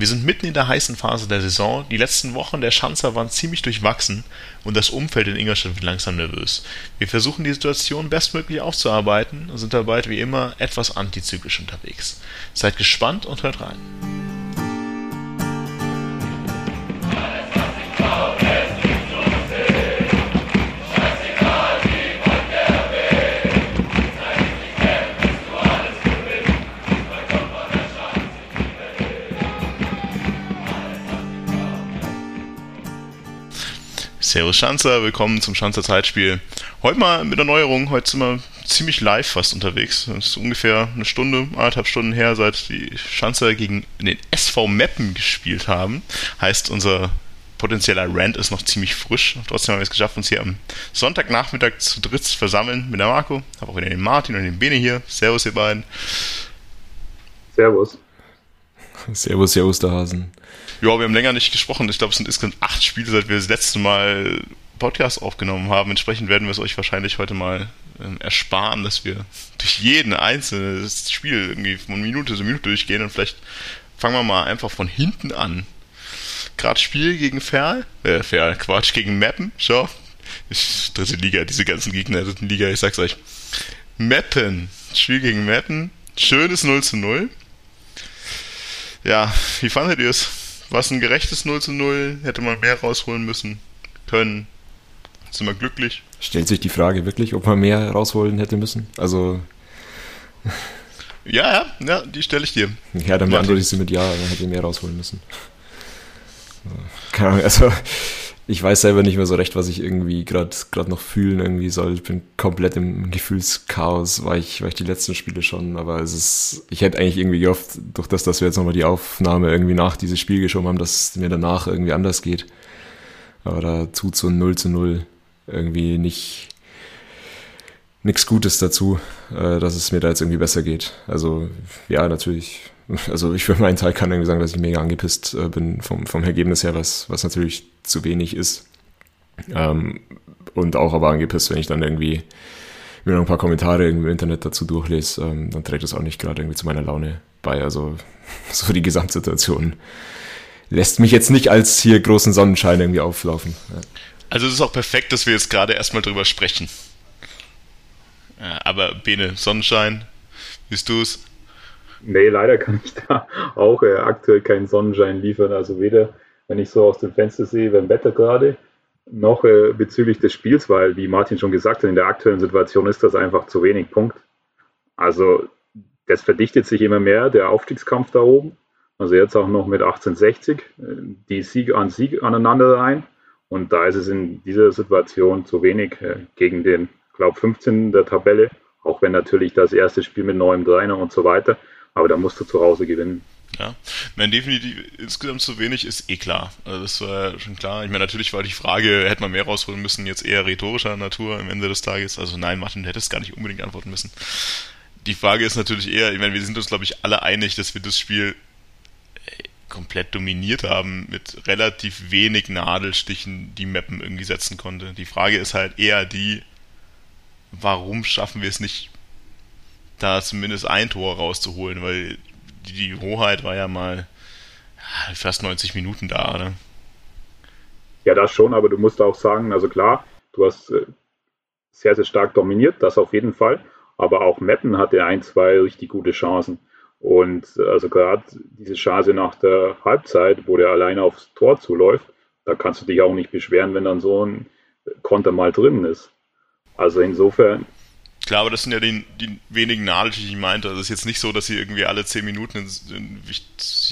Wir sind mitten in der heißen Phase der Saison. Die letzten Wochen der Schanzer waren ziemlich durchwachsen und das Umfeld in Ingolstadt wird langsam nervös. Wir versuchen die Situation bestmöglich aufzuarbeiten und sind dabei wie immer etwas antizyklisch unterwegs. Seid gespannt und hört rein. Servus Schanzer, willkommen zum Schanzer Zeitspiel. Heute mal mit Erneuerung, heute sind wir ziemlich live fast unterwegs. Es ist ungefähr eine Stunde, anderthalb Stunden her, seit die Schanzer gegen den SV Meppen gespielt haben. Heißt, unser potenzieller Rant ist noch ziemlich frisch. Trotzdem haben wir es geschafft, uns hier am Sonntagnachmittag zu dritt zu versammeln mit der Marco. Habe auch wieder den Martin und den Bene hier. Servus, ihr beiden. Servus. Servus, servus, der Hasen. Ja, wir haben länger nicht gesprochen. Ich glaube, es sind insgesamt acht Spiele, seit wir das letzte Mal Podcast aufgenommen haben. Entsprechend werden wir es euch wahrscheinlich heute mal äh, ersparen, dass wir durch jeden einzelnen Spiel irgendwie von Minute zu Minute durchgehen und vielleicht fangen wir mal einfach von hinten an. Gerade Spiel gegen Ferl, äh, Ferl, Quatsch, gegen Mappen, schau. Ich, dritte Liga, diese ganzen Gegner der dritten Liga, ich sag's euch. Mappen, Spiel gegen Mappen, schönes 0 zu 0. Ja, wie fandet ihr es? War es ein gerechtes 0 zu 0? Hätte man mehr rausholen müssen können? Sind wir glücklich? Stellt sich die Frage wirklich, ob man mehr rausholen hätte müssen? Also. Ja, ja, ja, die stelle ich dir. Ja, dann beantworte ich sie mit Ja, dann hätte ich mehr rausholen müssen. Keine Ahnung, also ich weiß selber nicht mehr so recht, was ich irgendwie gerade noch fühlen irgendwie soll. Ich bin komplett im Gefühlschaos, war ich, war ich die letzten Spiele schon, aber es ist, ich hätte eigentlich irgendwie gehofft, durch das, dass wir jetzt nochmal die Aufnahme irgendwie nach dieses Spiel geschoben haben, dass es mir danach irgendwie anders geht. Aber da tut so ein 0 zu 0 irgendwie nicht, nichts Gutes dazu, äh, dass es mir da jetzt irgendwie besser geht. Also, ja, natürlich also ich für meinen Teil kann irgendwie sagen, dass ich mega angepisst äh, bin vom, vom Ergebnis her, was, was natürlich zu wenig ist. Ähm, und auch aber angepisst, wenn ich dann irgendwie mir noch ein paar Kommentare im Internet dazu durchlese, ähm, dann trägt das auch nicht gerade irgendwie zu meiner Laune bei. Also so die Gesamtsituation lässt mich jetzt nicht als hier großen Sonnenschein irgendwie auflaufen. Ja. Also es ist auch perfekt, dass wir jetzt gerade erstmal drüber sprechen. Aber Bene, Sonnenschein, bist du es? Nee, leider kann ich da auch äh, aktuell keinen Sonnenschein liefern. Also weder, wenn ich so aus dem Fenster sehe, beim Wetter gerade, noch äh, bezüglich des Spiels, weil, wie Martin schon gesagt hat, in der aktuellen Situation ist das einfach zu wenig Punkt. Also das verdichtet sich immer mehr, der Aufstiegskampf da oben. Also jetzt auch noch mit 1860, äh, die Sieg an Sieg aneinander rein. Und da ist es in dieser Situation zu wenig äh, gegen den, glaube 15 der Tabelle, auch wenn natürlich das erste Spiel mit neuem Trainer und so weiter aber da musst du zu Hause gewinnen. Ja, nein, definitiv insgesamt zu wenig ist eh klar. Also das war schon klar. Ich meine, natürlich war die Frage, hätte man mehr rausholen müssen, jetzt eher rhetorischer Natur am Ende des Tages. Also nein, Martin, du hättest gar nicht unbedingt antworten müssen. Die Frage ist natürlich eher, ich meine, wir sind uns, glaube ich, alle einig, dass wir das Spiel äh, komplett dominiert haben, mit relativ wenig Nadelstichen die Mappen irgendwie setzen konnte. Die Frage ist halt eher die, warum schaffen wir es nicht da zumindest ein Tor rauszuholen, weil die, Hoheit war ja mal fast 90 Minuten da, oder? Ja, das schon, aber du musst auch sagen, also klar, du hast äh, sehr, sehr stark dominiert, das auf jeden Fall, aber auch Meppen hatte ein, zwei richtig gute Chancen. Und also gerade diese Chance nach der Halbzeit, wo der alleine aufs Tor zuläuft, da kannst du dich auch nicht beschweren, wenn dann so ein Konter mal drin ist. Also insofern, Klar, aber das sind ja die, die wenigen Nadel, die ich meinte. Also es ist jetzt nicht so, dass sie irgendwie alle 10 Minuten einen,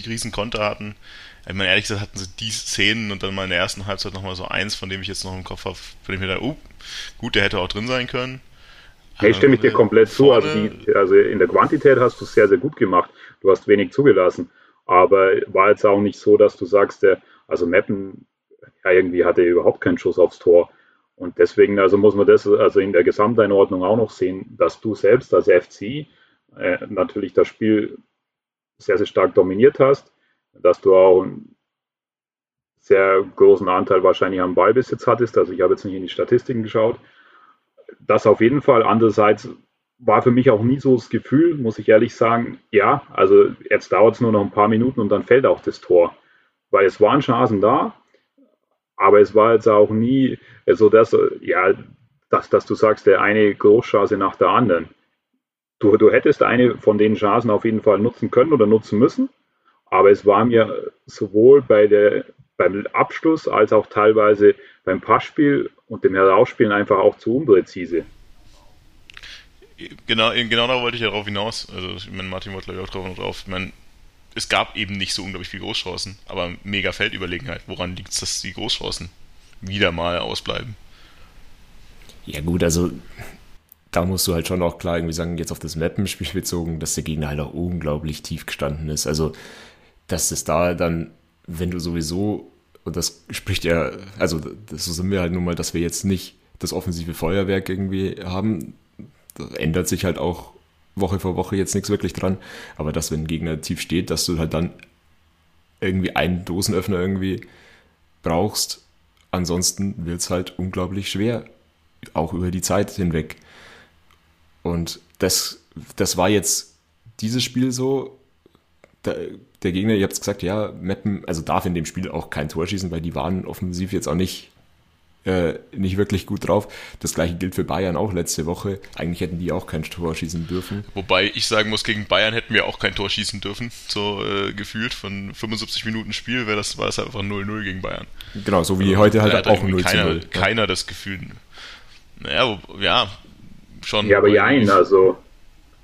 riesen Konter hatten. Ich meine, ehrlich gesagt hatten sie die Szenen und dann mal in der ersten Halbzeit nochmal so eins, von dem ich jetzt noch im Kopf habe, von dem ich mir da, uh, gut, der hätte auch drin sein können. Hey, stimme ich dir komplett zu. Also, die, also in der Quantität hast du es sehr, sehr gut gemacht. Du hast wenig zugelassen. Aber war jetzt auch nicht so, dass du sagst, der, also Meppen ja, irgendwie hatte er überhaupt keinen Schuss aufs Tor. Und deswegen, also muss man das also in der Gesamteinordnung auch noch sehen, dass du selbst als FC äh, natürlich das Spiel sehr, sehr stark dominiert hast, dass du auch einen sehr großen Anteil wahrscheinlich am Ballbesitz hattest. Also ich habe jetzt nicht in die Statistiken geschaut. Das auf jeden Fall. Andererseits war für mich auch nie so das Gefühl, muss ich ehrlich sagen, ja, also jetzt dauert es nur noch ein paar Minuten und dann fällt auch das Tor. Weil es waren Chancen da, aber es war jetzt auch nie so, dass, ja, dass, dass du sagst, der eine Großchance nach der anderen. Du, du hättest eine von den Chancen auf jeden Fall nutzen können oder nutzen müssen, aber es war mir sowohl bei der, beim Abschluss als auch teilweise beim Passspiel und dem Herausspielen einfach auch zu unpräzise. Genau, genau da wollte ich ja darauf hinaus. Also, ich meine, Martin wollte glaube ich auch drauf, drauf. Ich meine, es gab eben nicht so unglaublich viele Großchancen, aber mega Feldüberlegenheit. Woran liegt es, dass die Großchancen wieder mal ausbleiben? Ja, gut, also da musst du halt schon auch klar irgendwie sagen, jetzt auf das Mappenspiel bezogen, dass der Gegner halt auch unglaublich tief gestanden ist. Also, dass es da dann, wenn du sowieso, und das spricht ja, also so sind wir halt nun mal, dass wir jetzt nicht das offensive Feuerwerk irgendwie haben, da ändert sich halt auch Woche vor Woche jetzt nichts wirklich dran. Aber dass, wenn ein Gegner tief steht, dass du halt dann irgendwie einen Dosenöffner irgendwie brauchst. Ansonsten wird es halt unglaublich schwer, auch über die Zeit hinweg. Und das, das war jetzt dieses Spiel so. Der, der Gegner, ihr habt es gesagt, ja, Meppen, also darf in dem Spiel auch kein Tor schießen, weil die waren offensiv jetzt auch nicht äh, nicht wirklich gut drauf. Das gleiche gilt für Bayern auch letzte Woche. Eigentlich hätten die auch kein Tor schießen dürfen. Wobei ich sagen muss, gegen Bayern hätten wir auch kein Tor schießen dürfen. So äh, gefühlt von 75 Minuten Spiel wäre das, war das einfach 0-0 gegen Bayern. Genau, so wie also, heute halt auch 0 keiner, 0. Keiner das Gefühl. Naja, ja, schon. Ja, aber ja, also.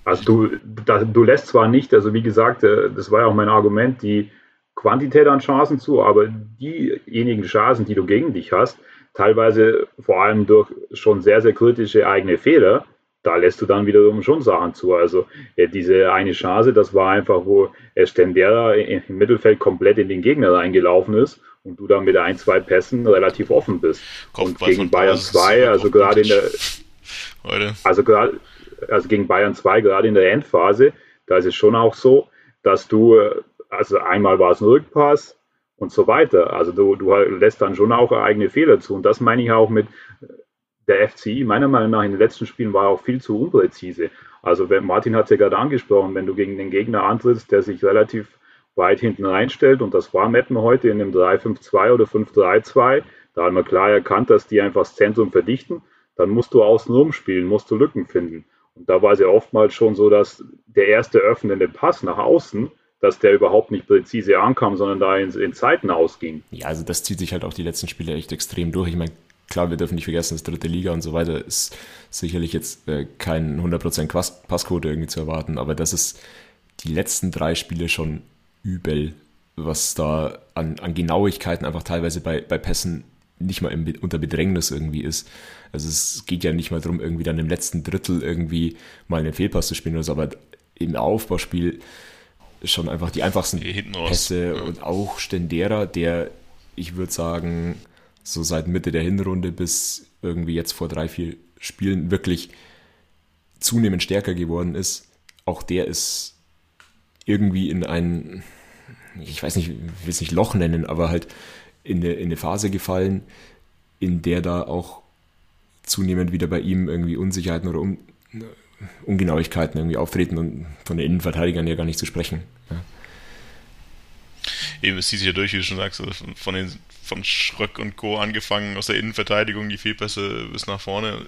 Also du, da, du lässt zwar nicht, also wie gesagt, äh, das war ja auch mein Argument, die Quantität an Chancen zu, aber diejenigen Chancen, die du gegen dich hast, teilweise vor allem durch schon sehr, sehr kritische eigene Fehler, da lässt du dann wiederum schon Sachen zu. Also äh, diese eine Chance, das war einfach, wo Stendera im Mittelfeld komplett in den Gegner reingelaufen ist und du dann mit ein, zwei Pässen relativ offen bist. Kopf und gegen Bayern 2, also gerade in der Heute. Also gerade also gegen Bayern 2, gerade in der Endphase, da ist es schon auch so, dass du, äh, also einmal war es ein Rückpass, und so weiter. Also du, du lässt dann schon auch eigene Fehler zu. Und das meine ich auch mit der FCI. Meiner Meinung nach in den letzten Spielen war auch viel zu unpräzise. Also wenn, Martin hat es ja gerade angesprochen, wenn du gegen den Gegner antrittst, der sich relativ weit hinten reinstellt, und das war Meppen heute in einem 3-5-2 oder 5-3-2, da haben wir klar erkannt, dass die einfach das Zentrum verdichten, dann musst du außen rumspielen, musst du Lücken finden. Und da war es ja oftmals schon so, dass der erste öffnende Pass nach außen dass der überhaupt nicht präzise ankam, sondern da in, in Zeiten ausging. Ja, also das zieht sich halt auch die letzten Spiele echt extrem durch. Ich meine, klar, wir dürfen nicht vergessen, das dritte Liga und so weiter ist sicherlich jetzt äh, kein 100% Passquote irgendwie zu erwarten, aber das ist die letzten drei Spiele schon übel, was da an, an Genauigkeiten einfach teilweise bei, bei Pässen nicht mal im, unter Bedrängnis irgendwie ist. Also es geht ja nicht mal darum, irgendwie dann im letzten Drittel irgendwie mal einen Fehlpass zu spielen oder so, aber im Aufbauspiel schon einfach die einfachsten Pässe ja. und auch Stendera, der, ich würde sagen, so seit Mitte der Hinrunde bis irgendwie jetzt vor drei, vier Spielen wirklich zunehmend stärker geworden ist. Auch der ist irgendwie in ein, ich weiß nicht, ich will es nicht Loch nennen, aber halt in eine, in eine Phase gefallen, in der da auch zunehmend wieder bei ihm irgendwie Unsicherheiten oder um, Ungenauigkeiten irgendwie auftreten und von den Innenverteidigern ja gar nicht zu sprechen. Ja. Eben, es zieht sich ja durch, wie du schon sagst, also von, den, von Schröck und Co. angefangen, aus der Innenverteidigung, die Fehlpässe bis nach vorne.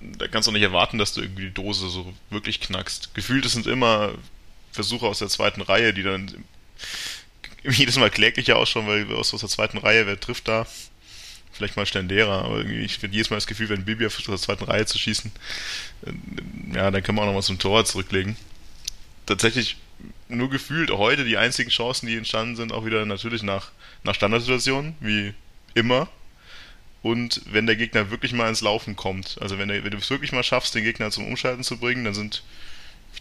Da kannst du nicht erwarten, dass du irgendwie die Dose so wirklich knackst. Gefühlt sind immer Versuche aus der zweiten Reihe, die dann jedes Mal kläglicher ausschauen, weil aus der zweiten Reihe, wer trifft da? Vielleicht mal Stendera, aber irgendwie, ich finde jedes Mal das Gefühl, wenn Bibi auf der zweiten Reihe zu schießen, äh, ja, dann kann man auch noch mal zum Tor zurücklegen. Tatsächlich nur gefühlt heute die einzigen Chancen, die entstanden sind, auch wieder natürlich nach, nach Standardsituationen, wie immer. Und wenn der Gegner wirklich mal ins Laufen kommt, also wenn, der, wenn du es wirklich mal schaffst, den Gegner zum Umschalten zu bringen, dann sind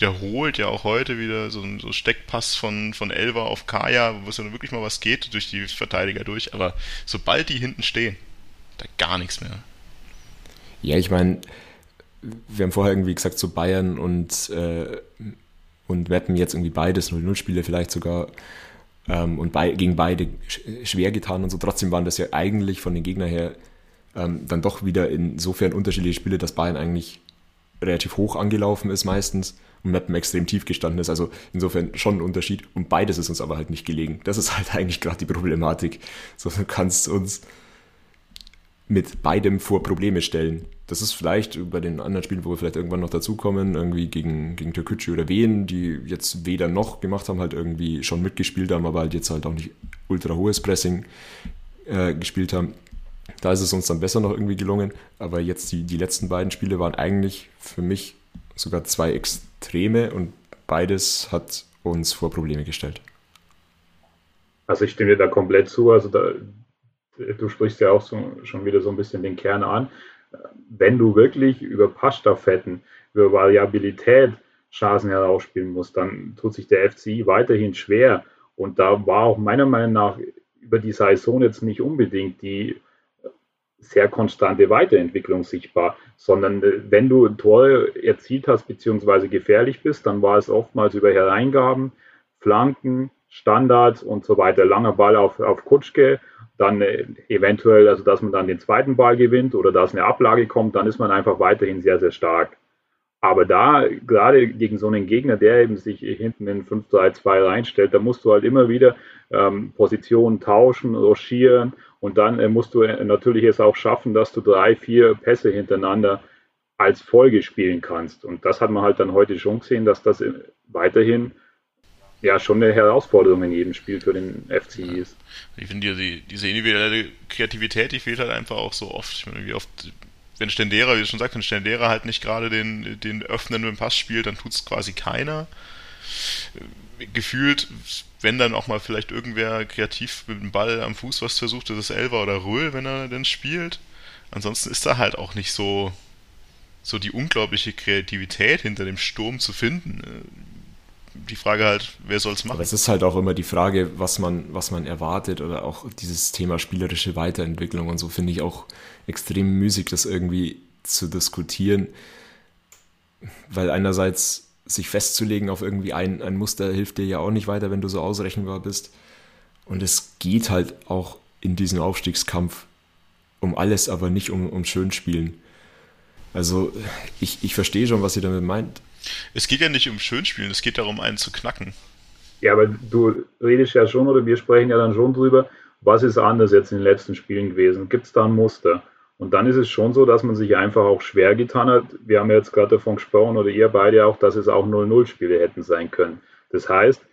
wiederholt ja auch heute wieder so ein so Steckpass von, von Elva auf Kaya, wo es dann wirklich mal was geht, durch die Verteidiger durch. Aber sobald die hinten stehen, da gar nichts mehr. Ja, ich meine, wir haben vorher irgendwie gesagt, so Bayern und, äh, und Weppen jetzt irgendwie beides 0-0-Spiele vielleicht sogar ähm, und bei, gegen beide schwer getan und so. Trotzdem waren das ja eigentlich von den Gegnern her ähm, dann doch wieder insofern unterschiedliche Spiele, dass Bayern eigentlich relativ hoch angelaufen ist meistens und Mappen extrem tief gestanden ist. Also insofern schon ein Unterschied. Und beides ist uns aber halt nicht gelegen. Das ist halt eigentlich gerade die Problematik. So, du kannst uns mit beidem vor Probleme stellen. Das ist vielleicht bei den anderen Spielen, wo wir vielleicht irgendwann noch dazukommen, irgendwie gegen, gegen Türkgücü oder Wien, die jetzt weder noch gemacht haben, halt irgendwie schon mitgespielt haben, aber halt jetzt halt auch nicht ultra hohes Pressing äh, gespielt haben. Da ist es uns dann besser noch irgendwie gelungen. Aber jetzt die, die letzten beiden Spiele waren eigentlich für mich sogar zwei Extreme und beides hat uns vor Probleme gestellt. Also ich stimme dir da komplett zu. Also da, du sprichst ja auch so, schon wieder so ein bisschen den Kern an. Wenn du wirklich über Passstaffetten, über Variabilität Chancen herausspielen musst, dann tut sich der FCI weiterhin schwer. Und da war auch meiner Meinung nach über die Saison jetzt nicht unbedingt die sehr konstante Weiterentwicklung sichtbar, sondern äh, wenn du Tore erzielt hast bzw. gefährlich bist, dann war es oftmals über Hereingaben, Flanken, Standards und so weiter. Langer Ball auf, auf Kutschke dann äh, eventuell, also dass man dann den zweiten Ball gewinnt oder dass eine Ablage kommt, dann ist man einfach weiterhin sehr, sehr stark. Aber da, gerade gegen so einen Gegner, der eben sich hinten in 5-3-2 reinstellt, da musst du halt immer wieder ähm, Positionen tauschen, rochieren und dann äh, musst du äh, natürlich es auch schaffen, dass du drei, vier Pässe hintereinander als Folge spielen kannst. Und das hat man halt dann heute schon gesehen, dass das äh, weiterhin ja schon eine Herausforderung in jedem Spiel für den FCI ist. Ich finde, die, diese individuelle Kreativität, die fehlt halt einfach auch so oft. Ich meine, wie oft, wenn Stendera, wie du schon sagst, wenn Stendera halt nicht gerade den, den öffnenden Pass spielt, dann tut es quasi keiner. Gefühlt, wenn dann auch mal vielleicht irgendwer kreativ mit dem Ball am Fuß was versucht, das ist Elva oder Röhl, wenn er denn spielt. Ansonsten ist da halt auch nicht so, so die unglaubliche Kreativität hinter dem Sturm zu finden die Frage halt, wer soll es machen? Aber es ist halt auch immer die Frage, was man, was man erwartet oder auch dieses Thema spielerische Weiterentwicklung und so finde ich auch extrem müßig, das irgendwie zu diskutieren, weil einerseits sich festzulegen auf irgendwie ein, ein Muster hilft dir ja auch nicht weiter, wenn du so ausrechenbar bist. Und es geht halt auch in diesem Aufstiegskampf um alles, aber nicht um, um Schönspielen. Also ich, ich verstehe schon, was ihr damit meint, es geht ja nicht um Schönspielen, es geht darum, einen zu knacken. Ja, aber du redest ja schon oder wir sprechen ja dann schon drüber, was ist anders jetzt in den letzten Spielen gewesen? Gibt es da ein Muster? Und dann ist es schon so, dass man sich einfach auch schwer getan hat. Wir haben ja jetzt gerade davon gesprochen, oder ihr beide auch, dass es auch 0-0-Spiele hätten sein können. Das heißt,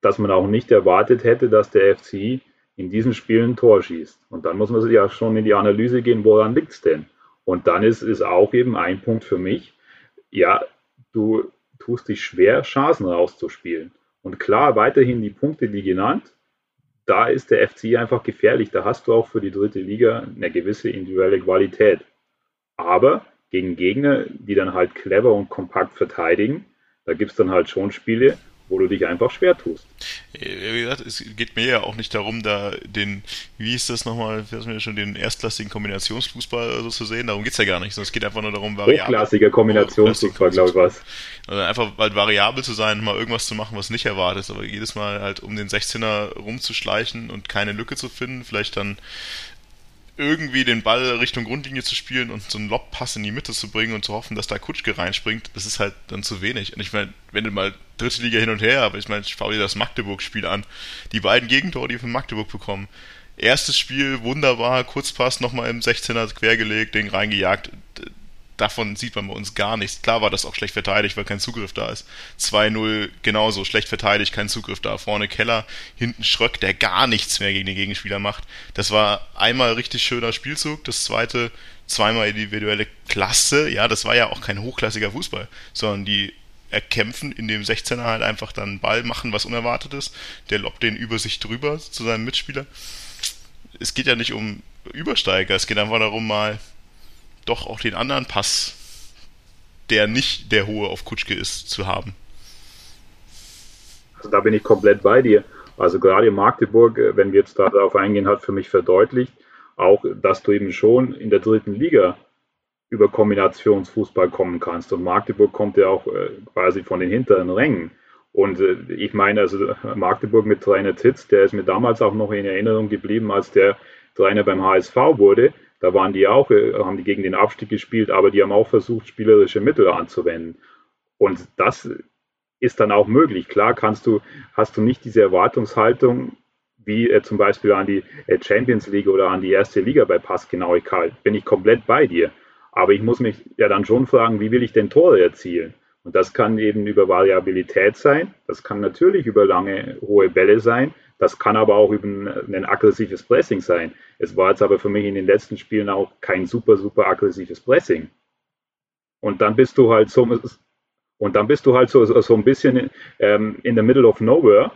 dass man auch nicht erwartet hätte, dass der FCI in diesen Spielen ein Tor schießt. Und dann muss man sich ja schon in die Analyse gehen, woran liegt es denn? Und dann ist, ist auch eben ein Punkt für mich, ja, du tust dich schwer, Chancen rauszuspielen. Und klar, weiterhin die Punkte, die genannt, da ist der FC einfach gefährlich. Da hast du auch für die dritte Liga eine gewisse individuelle Qualität. Aber gegen Gegner, die dann halt clever und kompakt verteidigen, da gibt es dann halt schon Spiele, wo du dich einfach schwer tust. Wie gesagt, es geht mir ja auch nicht darum, da den, wie ist das nochmal, wir schon den erstklassigen Kombinationsfußball so zu sehen, darum geht es ja gar nicht, sondern es geht einfach nur darum, variabel. Hochklassiger Kombinationsfußball, glaube ich was. Also einfach halt variabel zu sein, mal irgendwas zu machen, was nicht erwartet, aber jedes Mal halt um den 16er rumzuschleichen und keine Lücke zu finden, vielleicht dann irgendwie den Ball Richtung Grundlinie zu spielen und so einen Lobpass in die Mitte zu bringen und zu hoffen, dass da Kutschke reinspringt, das ist halt dann zu wenig. Und ich meine, wenn du mal dritte Liga hin und her, aber ich meine, ich schaue dir das Magdeburg-Spiel an. Die beiden Gegentore, die wir von Magdeburg bekommen. Erstes Spiel, wunderbar, Kurzpass nochmal im 16er quergelegt, Ding reingejagt davon sieht man bei uns gar nichts. Klar war das auch schlecht verteidigt, weil kein Zugriff da ist. 2-0 genauso, schlecht verteidigt, kein Zugriff da. Vorne Keller, hinten Schröck, der gar nichts mehr gegen den Gegenspieler macht. Das war einmal richtig schöner Spielzug. Das zweite, zweimal individuelle Klasse. Ja, das war ja auch kein hochklassiger Fußball, sondern die erkämpfen in dem 16er halt einfach dann Ball machen, was unerwartet ist. Der lobt den über sich drüber zu seinem Mitspieler. Es geht ja nicht um Übersteiger, es geht einfach darum, mal doch auch den anderen Pass der nicht der hohe auf Kutschke ist, zu haben. Also da bin ich komplett bei dir. Also gerade Magdeburg, äh, wenn wir jetzt darauf eingehen, hat für mich verdeutlicht, auch, dass du eben schon in der dritten Liga über Kombinationsfußball kommen kannst. Und Magdeburg kommt ja auch äh, quasi von den hinteren Rängen. Und äh, ich meine, also Magdeburg mit Trainer Titz, der ist mir damals auch noch in Erinnerung geblieben, als der Trainer beim HSV wurde. Da waren die auch, haben die gegen den Abstieg gespielt, aber die haben auch versucht, spielerische Mittel anzuwenden. Und das ist dann auch möglich. Klar kannst du, hast du nicht diese Erwartungshaltung wie äh, zum Beispiel an die äh, Champions League oder an die erste Liga bei Passgenauigkeit. Bin ich komplett bei dir. Aber ich muss mich ja dann schon fragen, wie will ich denn Tore erzielen? Und das kann eben über Variabilität sein. Das kann natürlich über lange, hohe Bälle sein. Das kann aber auch über ein, aggressives Pressing sein. Es war jetzt aber für mich in den letzten Spielen auch kein super, super aggressives Pressing. Und dann bist du halt so, und dann bist du halt so, so ein bisschen ähm, in the middle of nowhere.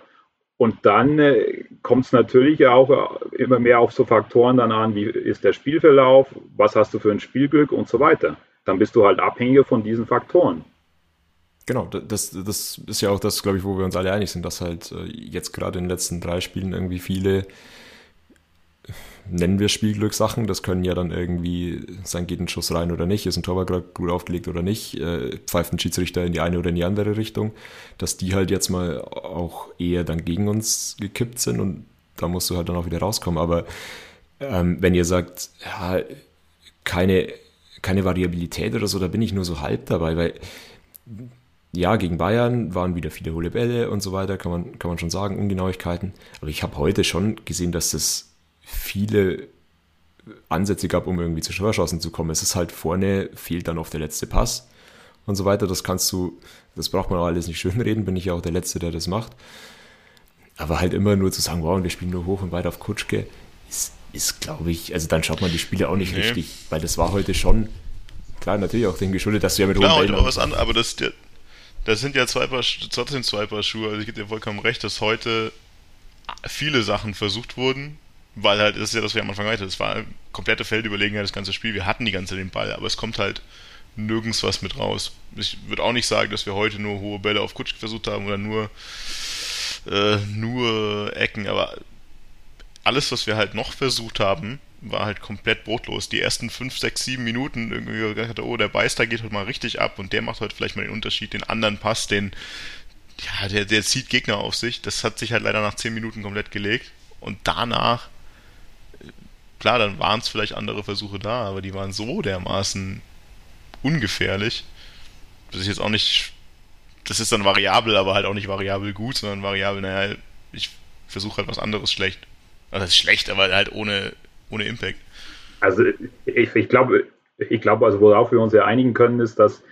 Und dann äh, kommt es natürlich auch äh, immer mehr auf so Faktoren dann an, wie ist der Spielverlauf, was hast du für ein Spielglück und so weiter. Dann bist du halt abhängig von diesen Faktoren. Genau, das, das ist ja auch das, glaube ich, wo wir uns alle einig sind, dass halt äh, jetzt gerade in den letzten drei Spielen irgendwie viele nennen wir Spielglückssachen. Das können ja dann irgendwie sein, geht ein Schuss rein oder nicht, ist ein Torwart gerade gut aufgelegt oder nicht, äh, pfeift ein Schiedsrichter in die eine oder in die andere Richtung, dass die halt jetzt mal auch eher dann gegen uns gekippt sind und da musst du halt dann auch wieder rauskommen. Aber ähm, wenn ihr sagt, ja, keine, keine Variabilität oder so, da bin ich nur so halb dabei, weil ja, gegen Bayern waren wieder viele hohle Bälle und so weiter, kann man, kann man schon sagen, Ungenauigkeiten. Aber ich habe heute schon gesehen, dass das viele Ansätze gab, um irgendwie zu Torchancen zu kommen. Es ist halt vorne, fehlt dann oft der letzte Pass und so weiter. Das kannst du, das braucht man auch alles nicht schönreden, bin ich ja auch der Letzte, der das macht. Aber halt immer nur zu sagen, wow, wir spielen nur hoch und weit auf Kutschke, ist, ist glaube ich, also dann schaut man die Spiele auch nicht nee. richtig, weil das war heute schon, klar, natürlich auch dem geschuldet, dass du ja mit klar, hohen Bällen... was an, aber das, der, das sind ja zwei Paar, trotzdem zwei Paar Schuhe, also ich gebe dir vollkommen recht, dass heute viele Sachen versucht wurden, weil halt, das ist ja das, was wir am Anfang weiter, es war komplette Feldüberlegenheit, das ganze Spiel. Wir hatten die ganze Zeit den Ball, aber es kommt halt nirgends was mit raus. Ich würde auch nicht sagen, dass wir heute nur hohe Bälle auf Kutsch versucht haben oder nur, äh, nur Ecken, aber alles, was wir halt noch versucht haben, war halt komplett brotlos. Die ersten 5, 6, 7 Minuten irgendwie gedacht, oh, der Beister geht heute mal richtig ab und der macht heute vielleicht mal den Unterschied, den anderen Pass, den, ja, der, der zieht Gegner auf sich. Das hat sich halt leider nach 10 Minuten komplett gelegt. Und danach klar, dann waren es vielleicht andere Versuche da, aber die waren so dermaßen ungefährlich, dass ich jetzt auch nicht, das ist dann variabel, aber halt auch nicht variabel gut, sondern variabel, naja, ich versuche halt was anderes schlecht. Also das ist schlecht, aber halt ohne, ohne Impact. Also ich, ich glaube, ich glaube, also worauf wir uns ja einigen können, ist, dass,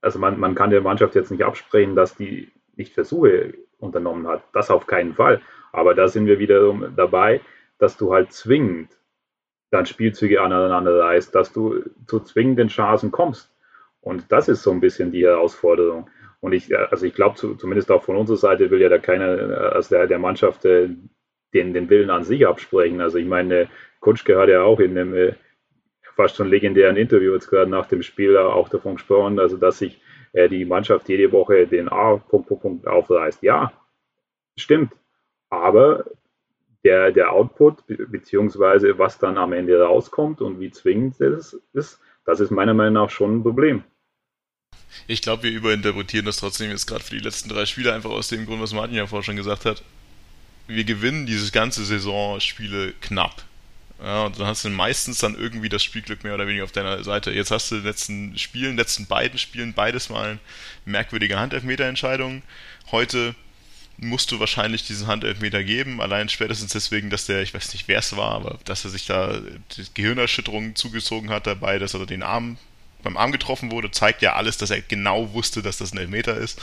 also man, man kann der Mannschaft jetzt nicht absprechen, dass die nicht Versuche unternommen hat. Das auf keinen Fall. Aber da sind wir wiederum dabei, dass du halt zwingend dann Spielzüge aneinander reißt, dass du zu zwingenden Chancen kommst. Und das ist so ein bisschen die Herausforderung. Und ich, also ich glaube, zu, zumindest auch von unserer Seite will ja da keiner aus der, der Mannschaft äh, den, den Willen an sich absprechen. Also ich meine, Kutschke hat ja auch in einem äh, fast schon legendären Interview jetzt gerade nach dem Spiel auch davon gesprochen, also dass sich äh, die Mannschaft jede Woche den A Punkt, Punkt, Punkt aufreißt. Ja, stimmt. Aber der, der Output, beziehungsweise was dann am Ende rauskommt und wie zwingend es ist, das ist meiner Meinung nach schon ein Problem. Ich glaube, wir überinterpretieren das trotzdem jetzt gerade für die letzten drei Spiele einfach aus dem Grund, was Martin ja vorher schon gesagt hat. Wir gewinnen dieses ganze Saison Spiele knapp. Ja, und dann hast du meistens dann irgendwie das Spielglück mehr oder weniger auf deiner Seite. Jetzt hast du in den letzten Spielen, letzten beiden Spielen beides mal merkwürdige Handelfmeterentscheidungen. Heute musst du wahrscheinlich diesen Handelfmeter geben, allein spätestens deswegen, dass der, ich weiß nicht wer es war, aber dass er sich da die Gehirnerschütterung zugezogen hat dabei, dass er den Arm beim Arm getroffen wurde, zeigt ja alles, dass er genau wusste, dass das ein Elfmeter ist.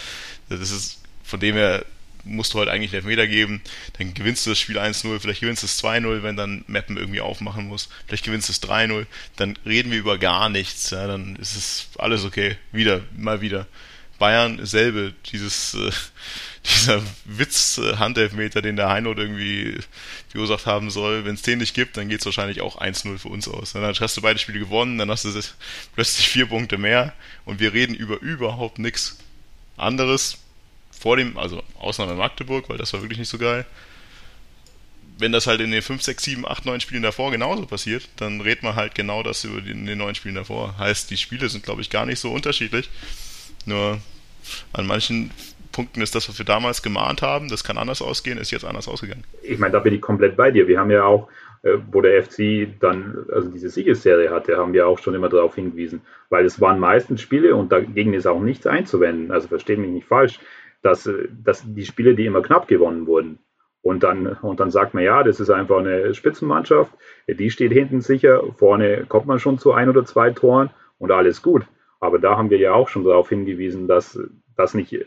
Das ist von dem her musst du heute eigentlich Elfmeter geben, dann gewinnst du das Spiel 1-0, vielleicht gewinnst du es 2-0, wenn dann Mappen irgendwie aufmachen muss, vielleicht gewinnst du es 3-0, dann reden wir über gar nichts, ja, dann ist es alles okay, wieder, mal wieder. Bayern selbe, dieses, äh, dieser Witz äh, den der Heinold irgendwie verursacht haben soll, wenn es den nicht gibt, dann geht es wahrscheinlich auch 1-0 für uns aus. Dann hast du beide Spiele gewonnen, dann hast du plötzlich vier Punkte mehr und wir reden über überhaupt nichts anderes vor dem, also Ausnahme Magdeburg, weil das war wirklich nicht so geil. Wenn das halt in den 5, 6, 7, 8, 9 Spielen davor genauso passiert, dann redet man halt genau das über die, in den 9 Spielen davor. Heißt, die Spiele sind, glaube ich, gar nicht so unterschiedlich. Nur an manchen Punkten ist das, was wir damals gemahnt haben, das kann anders ausgehen, ist jetzt anders ausgegangen. Ich meine, da bin ich komplett bei dir. Wir haben ja auch, äh, wo der FC dann, also diese Siegesserie hatte, haben wir auch schon immer darauf hingewiesen, weil es waren meistens Spiele und dagegen ist auch nichts einzuwenden. Also verstehe mich nicht falsch, dass, äh, dass die Spiele, die immer knapp gewonnen wurden. Und dann, und dann sagt man, ja, das ist einfach eine Spitzenmannschaft, die steht hinten sicher, vorne kommt man schon zu ein oder zwei Toren und alles gut. Aber da haben wir ja auch schon darauf hingewiesen, dass das nicht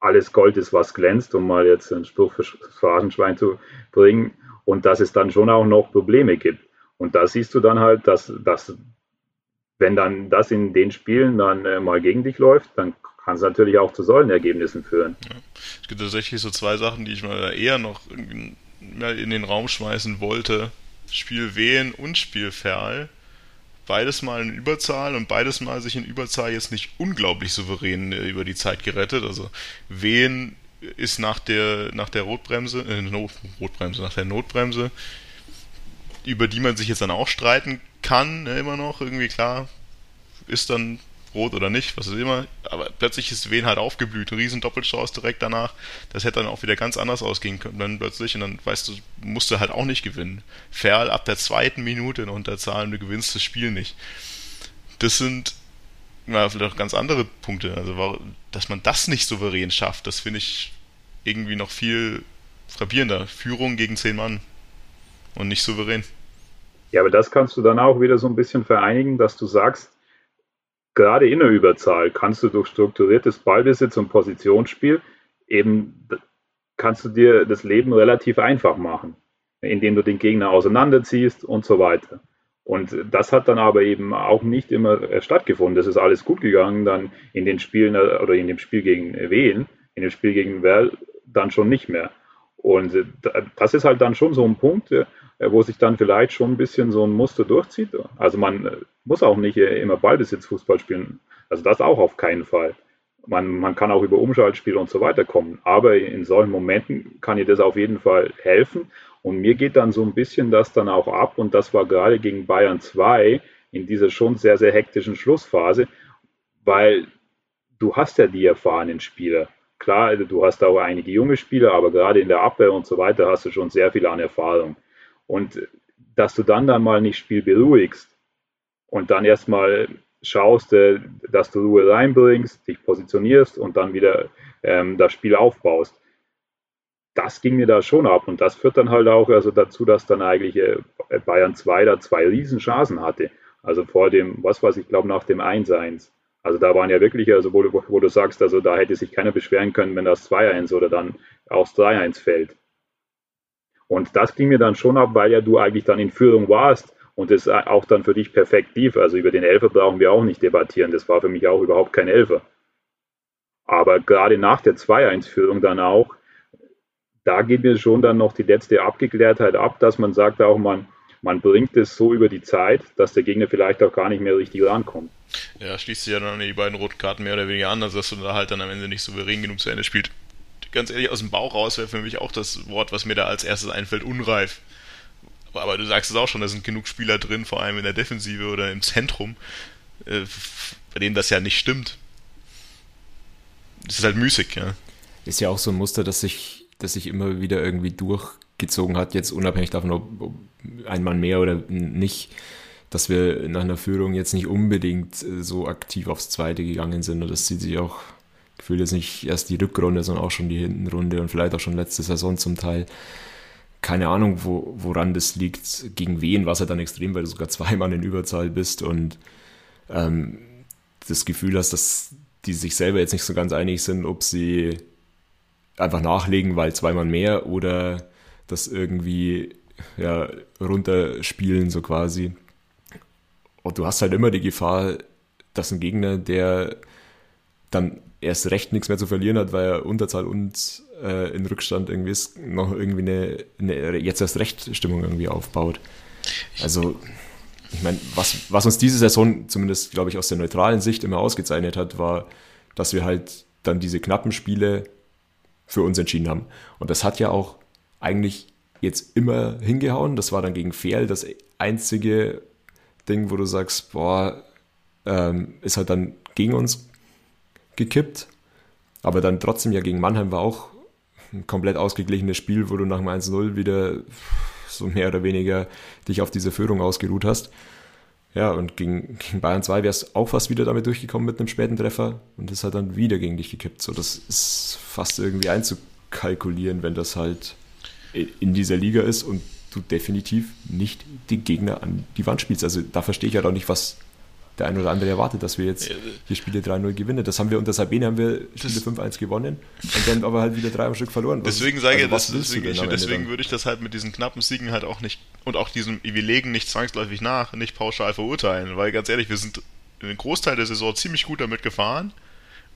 alles Gold ist, was glänzt, um mal jetzt einen Spruch für Phrasenschwein zu bringen, und dass es dann schon auch noch Probleme gibt. Und da siehst du dann halt, dass, dass wenn dann das in den Spielen dann äh, mal gegen dich läuft, dann kann es natürlich auch zu solchen Ergebnissen führen. Ja. Es gibt tatsächlich so zwei Sachen, die ich mal eher noch in, den Raum schmeißen wollte. Spiel Wehen und Spiel Ferl beides mal in Überzahl und beides mal sich in Überzahl jetzt nicht unglaublich souverän äh, über die Zeit gerettet. Also wen ist nach der nach der Rotbremse, äh, Not, Rotbremse, nach der Notbremse, über die man sich jetzt dann auch streiten kann, ne, immer noch, irgendwie klar, ist dann rot oder nicht, was ist immer. Aber plötzlich ist Wen halt aufgeblüht, riesen Doppelstrauß direkt danach. Das hätte dann auch wieder ganz anders ausgehen können dann plötzlich und dann weißt du, musst du halt auch nicht gewinnen. Ferl ab der zweiten Minute in Unterzahl du gewinnst das Spiel nicht. Das sind na, vielleicht auch ganz andere Punkte. Also, dass man das nicht souverän schafft, das finde ich irgendwie noch viel frappierender. Führung gegen zehn Mann und nicht souverän. Ja, aber das kannst du dann auch wieder so ein bisschen vereinigen, dass du sagst, gerade in der Überzahl kannst du durch strukturiertes Ballbesitz und Positionsspiel eben kannst du dir das Leben relativ einfach machen, indem du den Gegner auseinanderziehst und so weiter. Und das hat dann aber eben auch nicht immer stattgefunden. Das ist alles gut gegangen dann in den Spielen oder in dem Spiel gegen Wien, in dem Spiel gegen Werl dann schon nicht mehr. Und das ist halt dann schon so ein Punkt, äh, wo sich dann vielleicht schon ein bisschen so ein Muster durchzieht. Also man äh, muss auch nicht äh, immer Ballbesitzfußball spielen. Also das auch auf keinen Fall. Man, man kann auch über Umschaltspiele und so weiter kommen. Aber in solchen Momenten kann dir das auf jeden Fall helfen. Und mir geht dann so ein bisschen das dann auch ab. Und das war gerade gegen Bayern 2 in dieser schon sehr, sehr hektischen Schlussphase, weil du hast ja die erfahrenen Spieler. Klar, du hast auch einige junge Spieler, aber gerade in der Abwehr und so weiter hast du schon sehr viel an Erfahrung. Und dass du dann dann mal nicht Spiel beruhigst und dann erstmal schaust, äh, dass du Ruhe reinbringst, dich positionierst und dann wieder ähm, das Spiel aufbaust. Das ging mir da schon ab und das führt dann halt auch also dazu, dass dann eigentlich äh, Bayern 2 da zwei Riesenchancen hatte. Also vor dem, was weiß ich, glaube nach dem 1-1. Also da waren ja wirklich, also wo, wo, du sagst, also da hätte sich keiner beschweren können, wenn das 2-1 oder dann aus 3-1 fällt. Und das ging mir dann schon ab, weil ja du eigentlich dann in Führung warst und es auch dann für dich perfekt lief. Also über den Elfer brauchen wir auch nicht debattieren. Das war für mich auch überhaupt kein Elfer. Aber gerade nach der 2-1-Führung dann auch, da geht mir schon dann noch die letzte Abgeklärtheit ab, dass man sagt auch, man, man bringt es so über die Zeit, dass der Gegner vielleicht auch gar nicht mehr richtig rankommt. Ja, schließt sich ja dann die beiden roten Karten mehr oder weniger an, also dass du da halt dann am Ende nicht souverän genug zu Ende spielt ganz ehrlich, aus dem Bauch raus wäre für mich auch das Wort, was mir da als erstes einfällt, unreif. Aber, du sagst es auch schon, da sind genug Spieler drin, vor allem in der Defensive oder im Zentrum, äh, bei denen das ja nicht stimmt. Das ist halt müßig, ja. Ist ja auch so ein Muster, das sich, das sich immer wieder irgendwie durchgezogen hat, jetzt unabhängig davon, ob, ob ein Mann mehr oder nicht, dass wir nach einer Führung jetzt nicht unbedingt äh, so aktiv aufs Zweite gegangen sind. Und das zieht sich auch gefühlt jetzt nicht erst die Rückrunde, sondern auch schon die Hintenrunde und vielleicht auch schon letzte Saison zum Teil. Keine Ahnung, wo, woran das liegt. Gegen wen war es halt dann extrem, weil du sogar zweimal in Überzahl bist und ähm, das Gefühl hast, dass die sich selber jetzt nicht so ganz einig sind, ob sie einfach nachlegen, weil zweimal mehr oder das irgendwie ja, runterspielen, so quasi. Und du hast halt immer die Gefahr, dass ein Gegner, der dann erst recht nichts mehr zu verlieren hat, weil er Unterzahl und äh, in Rückstand irgendwie ist, noch irgendwie eine, eine jetzt erst recht Stimmung irgendwie aufbaut. Also, ich meine, was, was uns diese Saison zumindest, glaube ich, aus der neutralen Sicht immer ausgezeichnet hat, war, dass wir halt dann diese knappen Spiele für uns entschieden haben. Und das hat ja auch eigentlich jetzt immer hingehauen. Das war dann gegen Fehl das einzige Ding, wo du sagst, boah, ähm, ist halt dann gegen uns gekippt. Aber dann trotzdem ja gegen Mannheim war auch ein komplett ausgeglichenes Spiel, wo du nach dem 1-0 wieder so mehr oder weniger dich auf diese Führung ausgeruht hast. Ja, und gegen, gegen Bayern 2 wärst auch fast wieder damit durchgekommen mit einem späten Treffer und das hat dann wieder gegen dich gekippt. So, das ist fast irgendwie einzukalkulieren, wenn das halt in dieser Liga ist und du definitiv nicht die Gegner an die Wand spielst. Also da verstehe ich ja halt auch nicht, was der ein oder andere erwartet, dass wir jetzt die Spiele 3-0 gewinnen. Das haben wir unter Sabine haben wir Spiele 5-1 gewonnen und dann aber halt wieder drei am Stück verloren. Was, deswegen sage also, das, deswegen, ich, deswegen würde ich das halt mit diesen knappen Siegen halt auch nicht und auch diesem, wir legen nicht zwangsläufig nach, nicht pauschal verurteilen, weil ganz ehrlich, wir sind den Großteil der Saison ziemlich gut damit gefahren.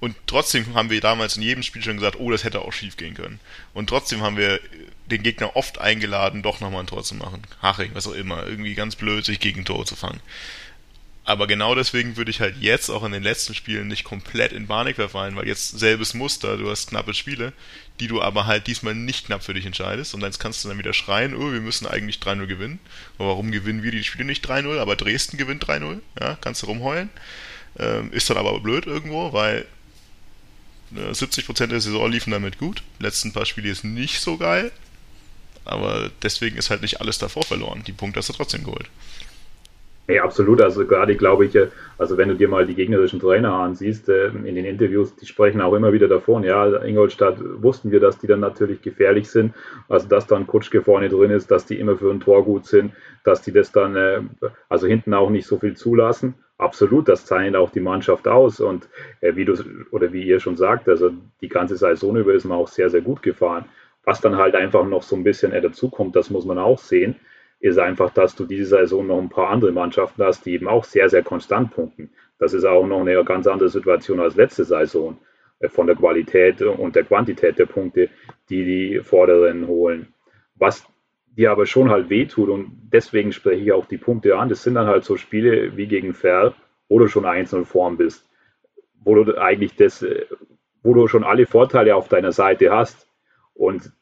Und trotzdem haben wir damals in jedem Spiel schon gesagt, oh, das hätte auch schief gehen können. Und trotzdem haben wir den Gegner oft eingeladen, doch nochmal ein Tor zu machen. Haching, was auch immer. Irgendwie ganz blöd, sich gegen Tore zu fangen. Aber genau deswegen würde ich halt jetzt auch in den letzten Spielen nicht komplett in Panik verfallen, weil jetzt selbes Muster, du hast knappe Spiele, die du aber halt diesmal nicht knapp für dich entscheidest und dann kannst du dann wieder schreien, oh, wir müssen eigentlich 3-0 gewinnen. Aber warum gewinnen wir die Spiele nicht 3-0, aber Dresden gewinnt 3-0? Ja, kannst du rumheulen. Ähm, ist dann aber blöd irgendwo, weil 70% äh, der Saison liefen damit gut. Letzten paar Spiele ist nicht so geil. Aber deswegen ist halt nicht alles davor verloren. Die Punkte hast du trotzdem geholt. Ja, absolut. Also gerade glaube ich, also wenn du dir mal die gegnerischen Trainer ansiehst, äh, in den Interviews, die sprechen auch immer wieder davon, ja, Ingolstadt wussten wir, dass die dann natürlich gefährlich sind. Also dass dann Kutschke vorne drin ist, dass die immer für ein Tor gut sind, dass die das dann, äh, also hinten auch nicht so viel zulassen. Absolut, das zeichnet auch die Mannschaft aus. Und äh, wie du oder wie ihr schon sagt, also die ganze Saison über ist man auch sehr, sehr gut gefahren. Was dann halt einfach noch so ein bisschen dazukommt, das muss man auch sehen ist einfach, dass du diese Saison noch ein paar andere Mannschaften hast, die eben auch sehr, sehr konstant punkten. Das ist auch noch eine ganz andere Situation als letzte Saison äh, von der Qualität und der Quantität der Punkte, die die Vorderen holen. Was dir aber schon halt wehtut und deswegen spreche ich auch die Punkte an, das sind dann halt so Spiele wie gegen Ferl, wo du schon 1-0 vorn bist, wo du eigentlich das, äh, wo du schon alle Vorteile auf deiner Seite hast. Und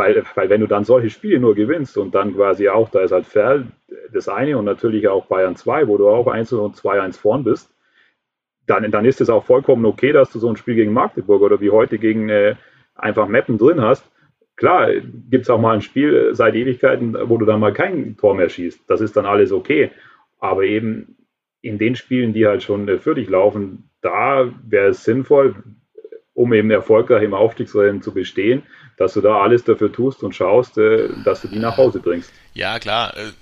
weil, weil wenn du dann solche Spiele nur gewinnst und dann quasi auch, da ist halt Ferl das eine und natürlich auch Bayern 2, wo du auch 1 und 2-1 vorn bist, dann, dann ist es auch vollkommen okay, dass du so ein Spiel gegen Magdeburg oder wie heute gegen äh, einfach Mappen drin hast. Klar, gibt es auch mal ein Spiel seit Ewigkeiten, wo du dann mal kein Tor mehr schießt. Das ist dann alles okay. Aber eben in den Spielen, die halt schon äh, für dich laufen, da wäre es sinnvoll, um eben erfolgreich im Aufstiegsrennen zu bestehen, dass du da alles dafür tust und schaust, äh, dass du die nach Hause bringst. Ja, klar. Äh,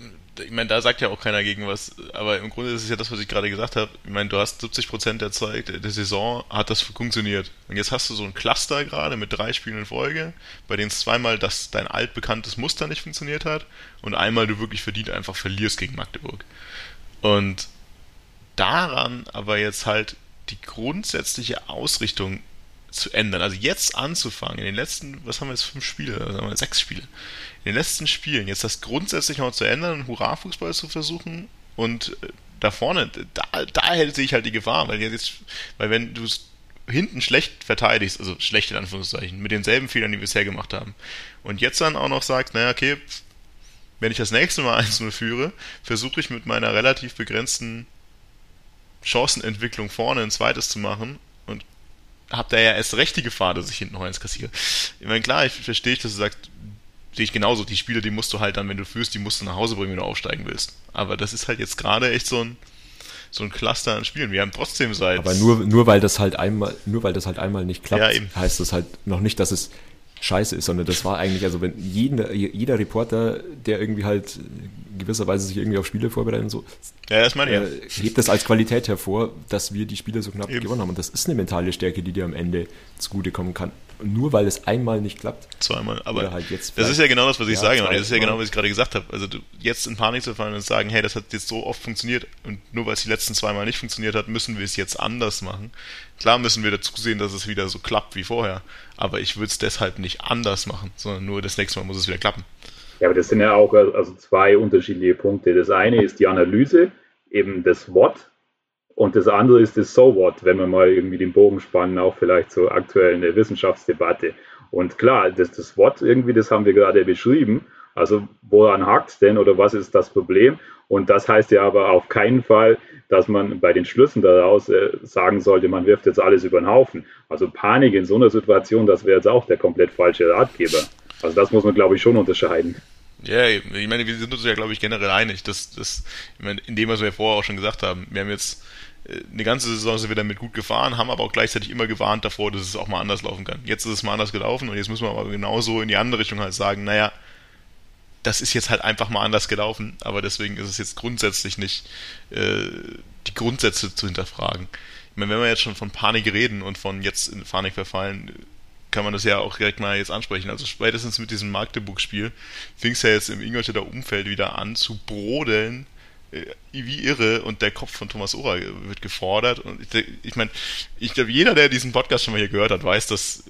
ich meine, da sagt ja auch keiner gegen was, aber im Grunde ist es ja das, was ich gerade gesagt habe. Ich meine, du hast 70% der Zeit der Saison hat das funktioniert. Und jetzt hast du so ein Cluster gerade mit drei Spielen in Folge, bei denen es zweimal das dein altbekanntes Muster nicht funktioniert hat und einmal du wirklich verdient einfach verlierst gegen Magdeburg. Und daran aber jetzt halt die grundsätzliche Ausrichtung zu ändern. Also jetzt anzufangen, in den letzten, was haben wir jetzt, fünf Spiele, sagen wir, sechs Spiele, in den letzten Spielen jetzt das grundsätzlich mal zu ändern, Hurra-Fußball zu versuchen und äh, da vorne, da, da sehe ich halt die Gefahr, weil jetzt, weil wenn du es hinten schlecht verteidigst, also schlecht in Anführungszeichen, mit denselben Fehlern, die wir bisher gemacht haben, und jetzt dann auch noch sagst, naja, okay, wenn ich das nächste Mal 1-0 führe, versuche ich mit meiner relativ begrenzten Chancenentwicklung vorne ein zweites zu machen habt ihr ja erst recht die Gefahr, dass ich hinten Heuens kassiere. Ich meine, klar, ich verstehe, dass du sagst, sehe ich genauso, die Spiele, die musst du halt dann, wenn du führst, die musst du nach Hause bringen, wenn du aufsteigen willst. Aber das ist halt jetzt gerade echt so ein, so ein Cluster an Spielen. Wir haben trotzdem seit. Aber nur, nur weil das halt einmal, nur weil das halt einmal nicht klappt, ja, heißt das halt noch nicht, dass es scheiße ist, sondern das war eigentlich, also wenn jeder, jeder Reporter, der irgendwie halt gewisser Weise sich irgendwie auf Spiele vorbereiten und so. Ja, das meine ich. Äh, hebt das als Qualität hervor, dass wir die Spiele so knapp Eben. gewonnen haben. Und das ist eine mentale Stärke, die dir am Ende zugutekommen kann. Nur weil es einmal nicht klappt. Zweimal, aber halt das ist ja genau das, was ich ja, sage. Das ist ja genau, was ich gerade gesagt habe. Also du, jetzt in Panik zu fallen und sagen, hey, das hat jetzt so oft funktioniert und nur weil es die letzten zweimal nicht funktioniert hat, müssen wir es jetzt anders machen. Klar müssen wir dazu sehen, dass es wieder so klappt wie vorher. Aber ich würde es deshalb nicht anders machen, sondern nur das nächste Mal muss es wieder klappen. Ja, aber das sind ja auch also zwei unterschiedliche Punkte. Das eine ist die Analyse, eben das What, und das andere ist das So What, wenn wir mal irgendwie den Bogen spannen, auch vielleicht zur aktuellen Wissenschaftsdebatte. Und klar, das, das What irgendwie, das haben wir gerade beschrieben. Also woran hakt denn oder was ist das Problem? Und das heißt ja aber auf keinen Fall, dass man bei den Schlüssen daraus äh, sagen sollte, man wirft jetzt alles über den Haufen. Also Panik in so einer Situation, das wäre jetzt auch der komplett falsche Ratgeber. Also das muss man, glaube ich, schon unterscheiden. Ja, ich meine, wir sind uns ja, glaube ich, generell einig, dass, dass ich meine, in dem, was wir vorher auch schon gesagt haben, wir haben jetzt eine ganze Saison sind wir damit gut gefahren, haben aber auch gleichzeitig immer gewarnt davor, dass es auch mal anders laufen kann. Jetzt ist es mal anders gelaufen und jetzt müssen wir aber genauso in die andere Richtung halt sagen, naja, das ist jetzt halt einfach mal anders gelaufen, aber deswegen ist es jetzt grundsätzlich nicht äh, die Grundsätze zu hinterfragen. Ich meine, wenn wir jetzt schon von Panik reden und von jetzt in Panik verfallen, kann man das ja auch direkt mal jetzt ansprechen. Also spätestens mit diesem Magdeburg-Spiel fing es ja jetzt im Ingolstädter Umfeld wieder an zu brodeln, wie irre und der Kopf von Thomas Ora wird gefordert. Und ich, ich meine, ich glaube, jeder, der diesen Podcast schon mal hier gehört hat, weiß, dass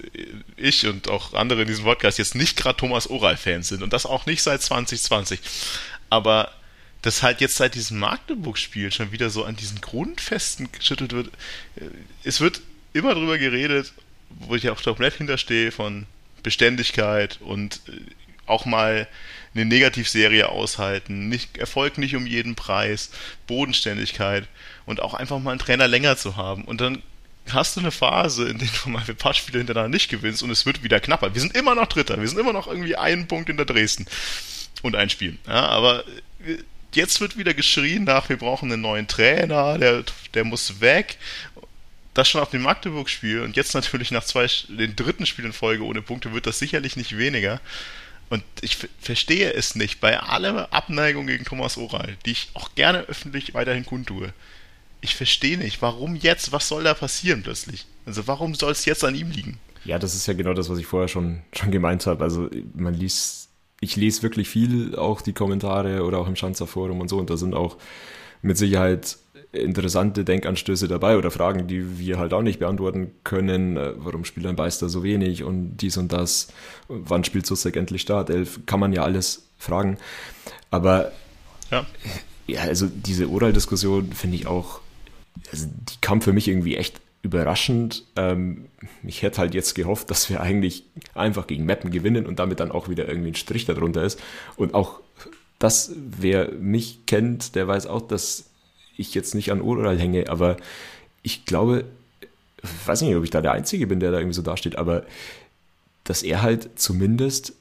ich und auch andere in diesem Podcast jetzt nicht gerade Thomas Oral-Fans sind und das auch nicht seit 2020. Aber dass halt jetzt seit diesem Magdeburg-Spiel schon wieder so an diesen Grundfesten geschüttelt wird. Äh, es wird immer drüber geredet, wo ich auch komplett hinterstehe, von Beständigkeit und äh, auch mal eine Negativserie aushalten, nicht, Erfolg nicht um jeden Preis, Bodenständigkeit und auch einfach mal einen Trainer länger zu haben. Und dann hast du eine Phase, in der du mal ein paar Spiele hintereinander nicht gewinnst und es wird wieder knapper. Wir sind immer noch Dritter, wir sind immer noch irgendwie einen Punkt hinter Dresden und ein Spiel. Ja, aber jetzt wird wieder geschrien nach, wir brauchen einen neuen Trainer, der, der muss weg das schon auf dem Magdeburg-Spiel und jetzt natürlich nach zwei, den dritten Spiel in Folge ohne Punkte wird das sicherlich nicht weniger. Und ich verstehe es nicht, bei aller Abneigung gegen Thomas Oral, die ich auch gerne öffentlich weiterhin kundtue. Ich verstehe nicht, warum jetzt, was soll da passieren plötzlich? Also warum soll es jetzt an ihm liegen? Ja, das ist ja genau das, was ich vorher schon, schon gemeint habe. Also man liest, ich lese wirklich viel, auch die Kommentare oder auch im Schanzer Forum und so, und da sind auch mit Sicherheit interessante Denkanstöße dabei oder Fragen, die wir halt auch nicht beantworten können. Äh, warum spielt ein Beister so wenig und dies und das? Wann spielt Susek endlich Startelf? Kann man ja alles fragen. Aber ja, ja also diese Oral-Diskussion finde ich auch, also die kam für mich irgendwie echt überraschend. Ähm, ich hätte halt jetzt gehofft, dass wir eigentlich einfach gegen Mappen gewinnen und damit dann auch wieder irgendwie ein Strich darunter ist. Und auch das, wer mich kennt, der weiß auch, dass ich jetzt nicht an Ural hänge, aber ich glaube, ich weiß nicht, ob ich da der Einzige bin, der da irgendwie so dasteht, aber dass er halt zumindest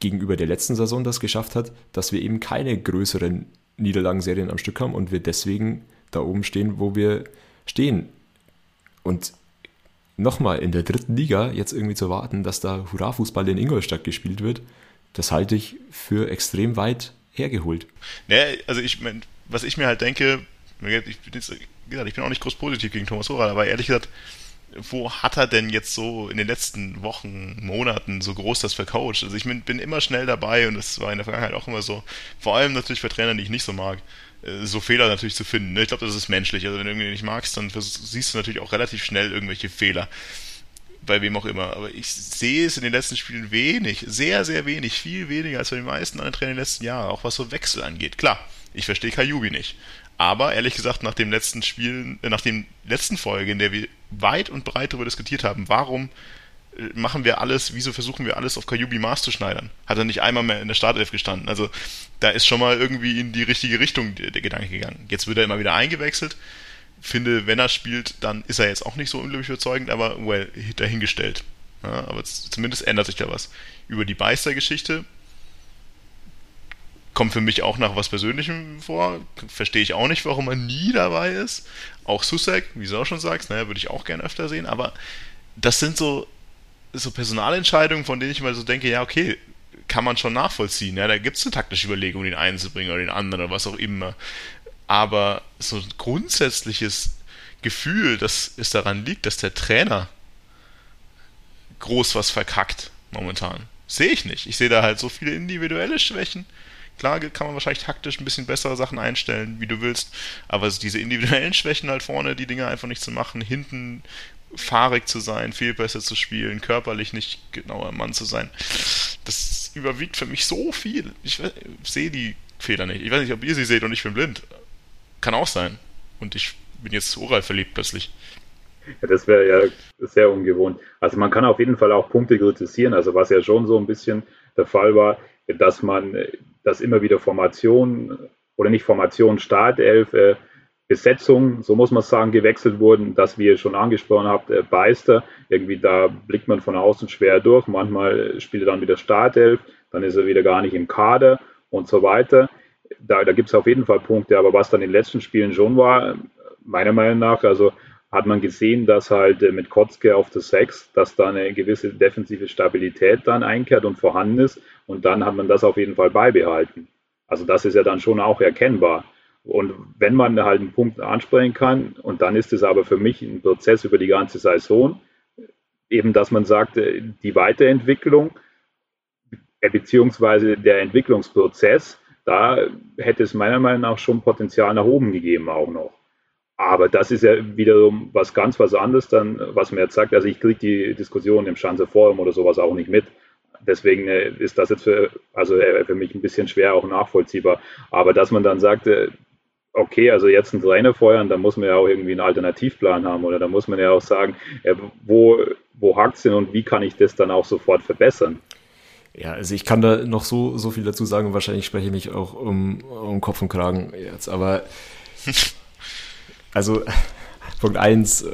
gegenüber der letzten Saison das geschafft hat, dass wir eben keine größeren Niederlagenserien am Stück haben und wir deswegen da oben stehen, wo wir stehen. Und nochmal in der dritten Liga jetzt irgendwie zu warten, dass da Hurra-Fußball in Ingolstadt gespielt wird, das halte ich für extrem weit hergeholt. Nee, also ich meine, was ich mir halt denke, ich bin, jetzt, ich bin auch nicht groß positiv gegen Thomas Horal, aber ehrlich gesagt, wo hat er denn jetzt so in den letzten Wochen, Monaten so groß das vercoacht? Also ich bin, bin immer schnell dabei und das war in der Vergangenheit auch immer so, vor allem natürlich für Trainer, die ich nicht so mag, äh, so Fehler natürlich zu finden. Ne? Ich glaube, das ist menschlich. Also wenn du irgendwie nicht magst, dann siehst du natürlich auch relativ schnell irgendwelche Fehler. Bei wem auch immer. Aber ich sehe es in den letzten Spielen wenig, sehr, sehr wenig, viel weniger als bei den meisten anderen Trainern in den letzten Jahren, auch was so Wechsel angeht. Klar, ich verstehe Kajubi nicht. Aber ehrlich gesagt, nach dem letzten Spiel, äh, nach dem letzten Folge, in der wir weit und breit darüber diskutiert haben, warum äh, machen wir alles, wieso versuchen wir alles auf Kajubi Maß zu schneidern? Hat er nicht einmal mehr in der Startelf gestanden. Also da ist schon mal irgendwie in die richtige Richtung der, der Gedanke gegangen. Jetzt wird er immer wieder eingewechselt. Finde, wenn er spielt, dann ist er jetzt auch nicht so unglaublich überzeugend, aber well, dahingestellt. Ja, aber zumindest ändert sich da was. Über die Beister-Geschichte kommt für mich auch nach was Persönlichem vor. Verstehe ich auch nicht, warum er nie dabei ist. Auch Susek, wie du auch schon sagst, naja, würde ich auch gerne öfter sehen. Aber das sind so, so Personalentscheidungen, von denen ich mal so denke, ja, okay, kann man schon nachvollziehen. Ja, da gibt es eine taktische Überlegung, den einen zu bringen oder den anderen oder was auch immer. Aber so ein grundsätzliches Gefühl, dass es daran liegt, dass der Trainer groß was verkackt momentan. Sehe ich nicht. Ich sehe da halt so viele individuelle Schwächen. Klar kann man wahrscheinlich taktisch ein bisschen bessere Sachen einstellen, wie du willst, aber diese individuellen Schwächen halt vorne, die Dinge einfach nicht zu machen, hinten fahrig zu sein, viel besser zu spielen, körperlich nicht genauer Mann zu sein, das überwiegt für mich so viel. Ich, ich sehe die Fehler nicht. Ich weiß nicht, ob ihr sie seht und ich bin blind. Kann auch sein. Und ich bin jetzt oral verliebt plötzlich. Ja, das wäre ja sehr ungewohnt. Also man kann auf jeden Fall auch Punkte kritisieren. Also was ja schon so ein bisschen der Fall war, dass man, dass immer wieder Formation oder nicht Formation, Startelf, äh, Besetzung, so muss man sagen, gewechselt wurden, dass wie ihr schon angesprochen habt, äh, Beister, irgendwie da blickt man von außen schwer durch. Manchmal spielt er dann wieder Startelf, dann ist er wieder gar nicht im Kader und so weiter. Da, da gibt es auf jeden Fall Punkte, aber was dann in den letzten Spielen schon war, meiner Meinung nach, also hat man gesehen, dass halt äh, mit Kotzke auf der 6, dass da eine gewisse defensive Stabilität dann einkehrt und vorhanden ist und dann hat man das auf jeden Fall beibehalten. Also das ist ja dann schon auch erkennbar. Und wenn man halt einen Punkt ansprechen kann, und dann ist es aber für mich ein Prozess über die ganze Saison, eben dass man sagt, äh, die Weiterentwicklung äh, beziehungsweise der Entwicklungsprozess, da hätte es meiner Meinung nach schon Potenzial nach oben gegeben auch noch. Aber das ist ja wiederum was ganz was anderes dann, was mir jetzt sagt. Also ich kriege die Diskussion im Schanze Forum oder sowas auch nicht mit. Deswegen äh, ist das jetzt für, also äh, für mich ein bisschen schwer auch nachvollziehbar. Aber dass man dann sagt, äh, okay, also jetzt einen Trainer feuern, dann muss man ja auch irgendwie einen Alternativplan haben oder da muss man ja auch sagen, wo, wo hakt es denn und wie kann ich das dann auch sofort verbessern? Ja, also ich kann da noch so, so viel dazu sagen. Wahrscheinlich spreche ich mich auch um, um Kopf und Kragen jetzt, aber Also Punkt 1, äh,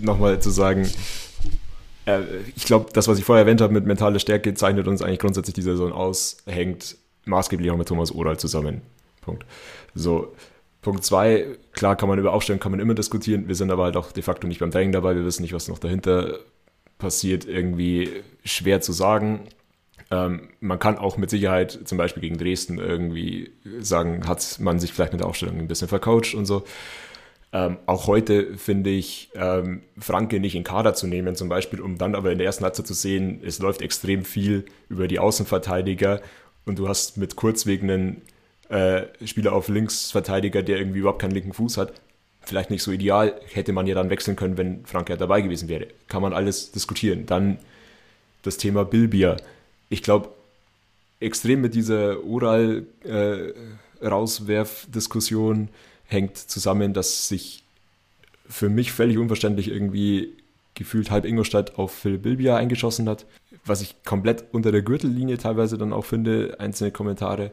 nochmal zu sagen, äh, ich glaube, das, was ich vorher erwähnt habe mit mentaler Stärke, zeichnet uns eigentlich grundsätzlich die Saison aus, hängt maßgeblich auch mit Thomas Oral zusammen. Punkt. So, Punkt 2, klar kann man über Aufstellung kann man immer diskutieren, wir sind aber halt auch de facto nicht beim Training dabei, wir wissen nicht, was noch dahinter passiert, irgendwie schwer zu sagen. Ähm, man kann auch mit Sicherheit zum Beispiel gegen Dresden irgendwie sagen, hat man sich vielleicht mit der Aufstellung ein bisschen vercoacht und so. Ähm, auch heute finde ich, ähm, Franke nicht in Kader zu nehmen, zum Beispiel, um dann aber in der ersten Halbzeit zu sehen, es läuft extrem viel über die Außenverteidiger und du hast mit Kurzweg einen äh, Spieler auf Linksverteidiger, der irgendwie überhaupt keinen linken Fuß hat. Vielleicht nicht so ideal, hätte man ja dann wechseln können, wenn Franke dabei gewesen wäre. Kann man alles diskutieren. Dann das Thema Bilbier. Ich glaube, extrem mit dieser Oral-Rauswerf-Diskussion äh, hängt zusammen, dass sich für mich völlig unverständlich irgendwie gefühlt halb Ingolstadt auf Phil Bilbia eingeschossen hat, was ich komplett unter der Gürtellinie teilweise dann auch finde, einzelne Kommentare.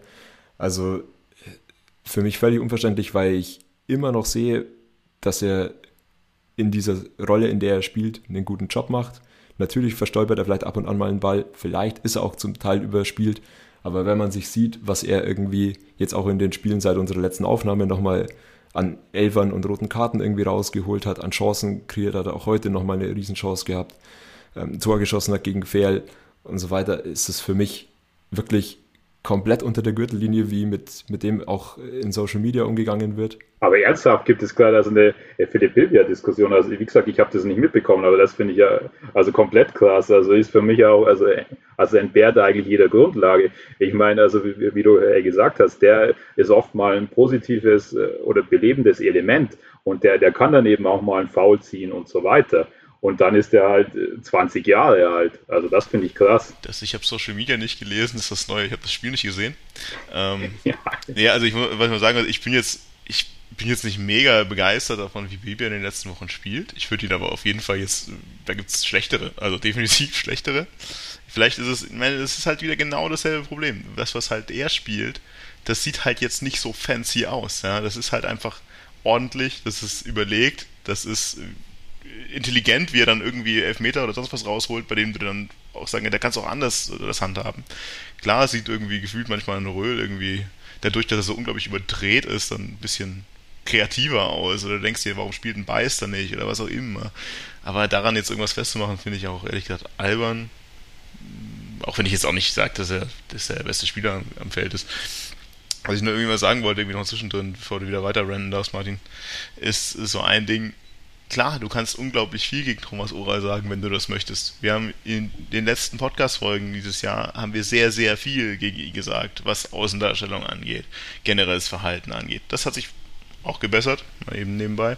Also für mich völlig unverständlich, weil ich immer noch sehe, dass er in dieser Rolle, in der er spielt, einen guten Job macht. Natürlich verstolpert er vielleicht ab und an mal einen Ball, vielleicht ist er auch zum Teil überspielt, aber wenn man sich sieht, was er irgendwie jetzt auch in den Spielen seit unserer letzten Aufnahme nochmal an Elfern und roten Karten irgendwie rausgeholt hat, an Chancen kreiert hat, auch heute nochmal eine Riesenchance gehabt, ähm, Tor geschossen hat gegen Fehl und so weiter, ist es für mich wirklich komplett unter der Gürtellinie, wie mit, mit dem auch in Social Media umgegangen wird. Aber ernsthaft gibt es gerade also eine Philipp Bilbia-Diskussion. Also wie gesagt, ich habe das nicht mitbekommen, aber das finde ich ja also komplett krass. Also ist für mich auch, also, also entbehrt eigentlich jeder Grundlage. Ich meine, also wie, wie du gesagt hast, der ist oft mal ein positives äh, oder belebendes Element und der, der kann dann eben auch mal einen Foul ziehen und so weiter. Und dann ist er halt 20 äh, Jahre alt. Also das finde ich krass. Das, ich habe Social Media nicht gelesen, das ist das Neue, ich habe das Spiel nicht gesehen. Ähm, ja. ja, also ich was ich mal sagen, ich bin jetzt, ich bin jetzt nicht mega begeistert davon, wie Bibi in den letzten Wochen spielt. Ich würde ihn aber auf jeden Fall jetzt, da gibt es schlechtere, also definitiv schlechtere. Vielleicht ist es, ich meine, es ist halt wieder genau dasselbe Problem. Das, was halt er spielt, das sieht halt jetzt nicht so fancy aus. Ja? Das ist halt einfach ordentlich, das ist überlegt, das ist intelligent, wie er dann irgendwie Elfmeter oder sonst was rausholt, bei dem du dann auch sagen, da kannst du auch anders das handhaben. Klar, es sieht irgendwie gefühlt manchmal ein Röhl irgendwie, dadurch, dass er so unglaublich überdreht ist, dann ein bisschen kreativer aus. Oder du denkst dir, warum spielt ein Beister nicht oder was auch immer. Aber daran jetzt irgendwas festzumachen, finde ich auch ehrlich gesagt albern. auch wenn ich jetzt auch nicht sage, dass er, dass er der beste Spieler am, am Feld ist. Was ich nur irgendwie mal sagen wollte, irgendwie noch zwischendrin, bevor du wieder weiter rennen darfst, Martin, ist, ist so ein Ding, klar, du kannst unglaublich viel gegen Thomas Oral sagen, wenn du das möchtest. Wir haben in den letzten Podcast-Folgen dieses Jahr haben wir sehr, sehr viel gegen ihn gesagt, was Außendarstellung angeht, generelles Verhalten angeht. Das hat sich auch gebessert, mal eben nebenbei.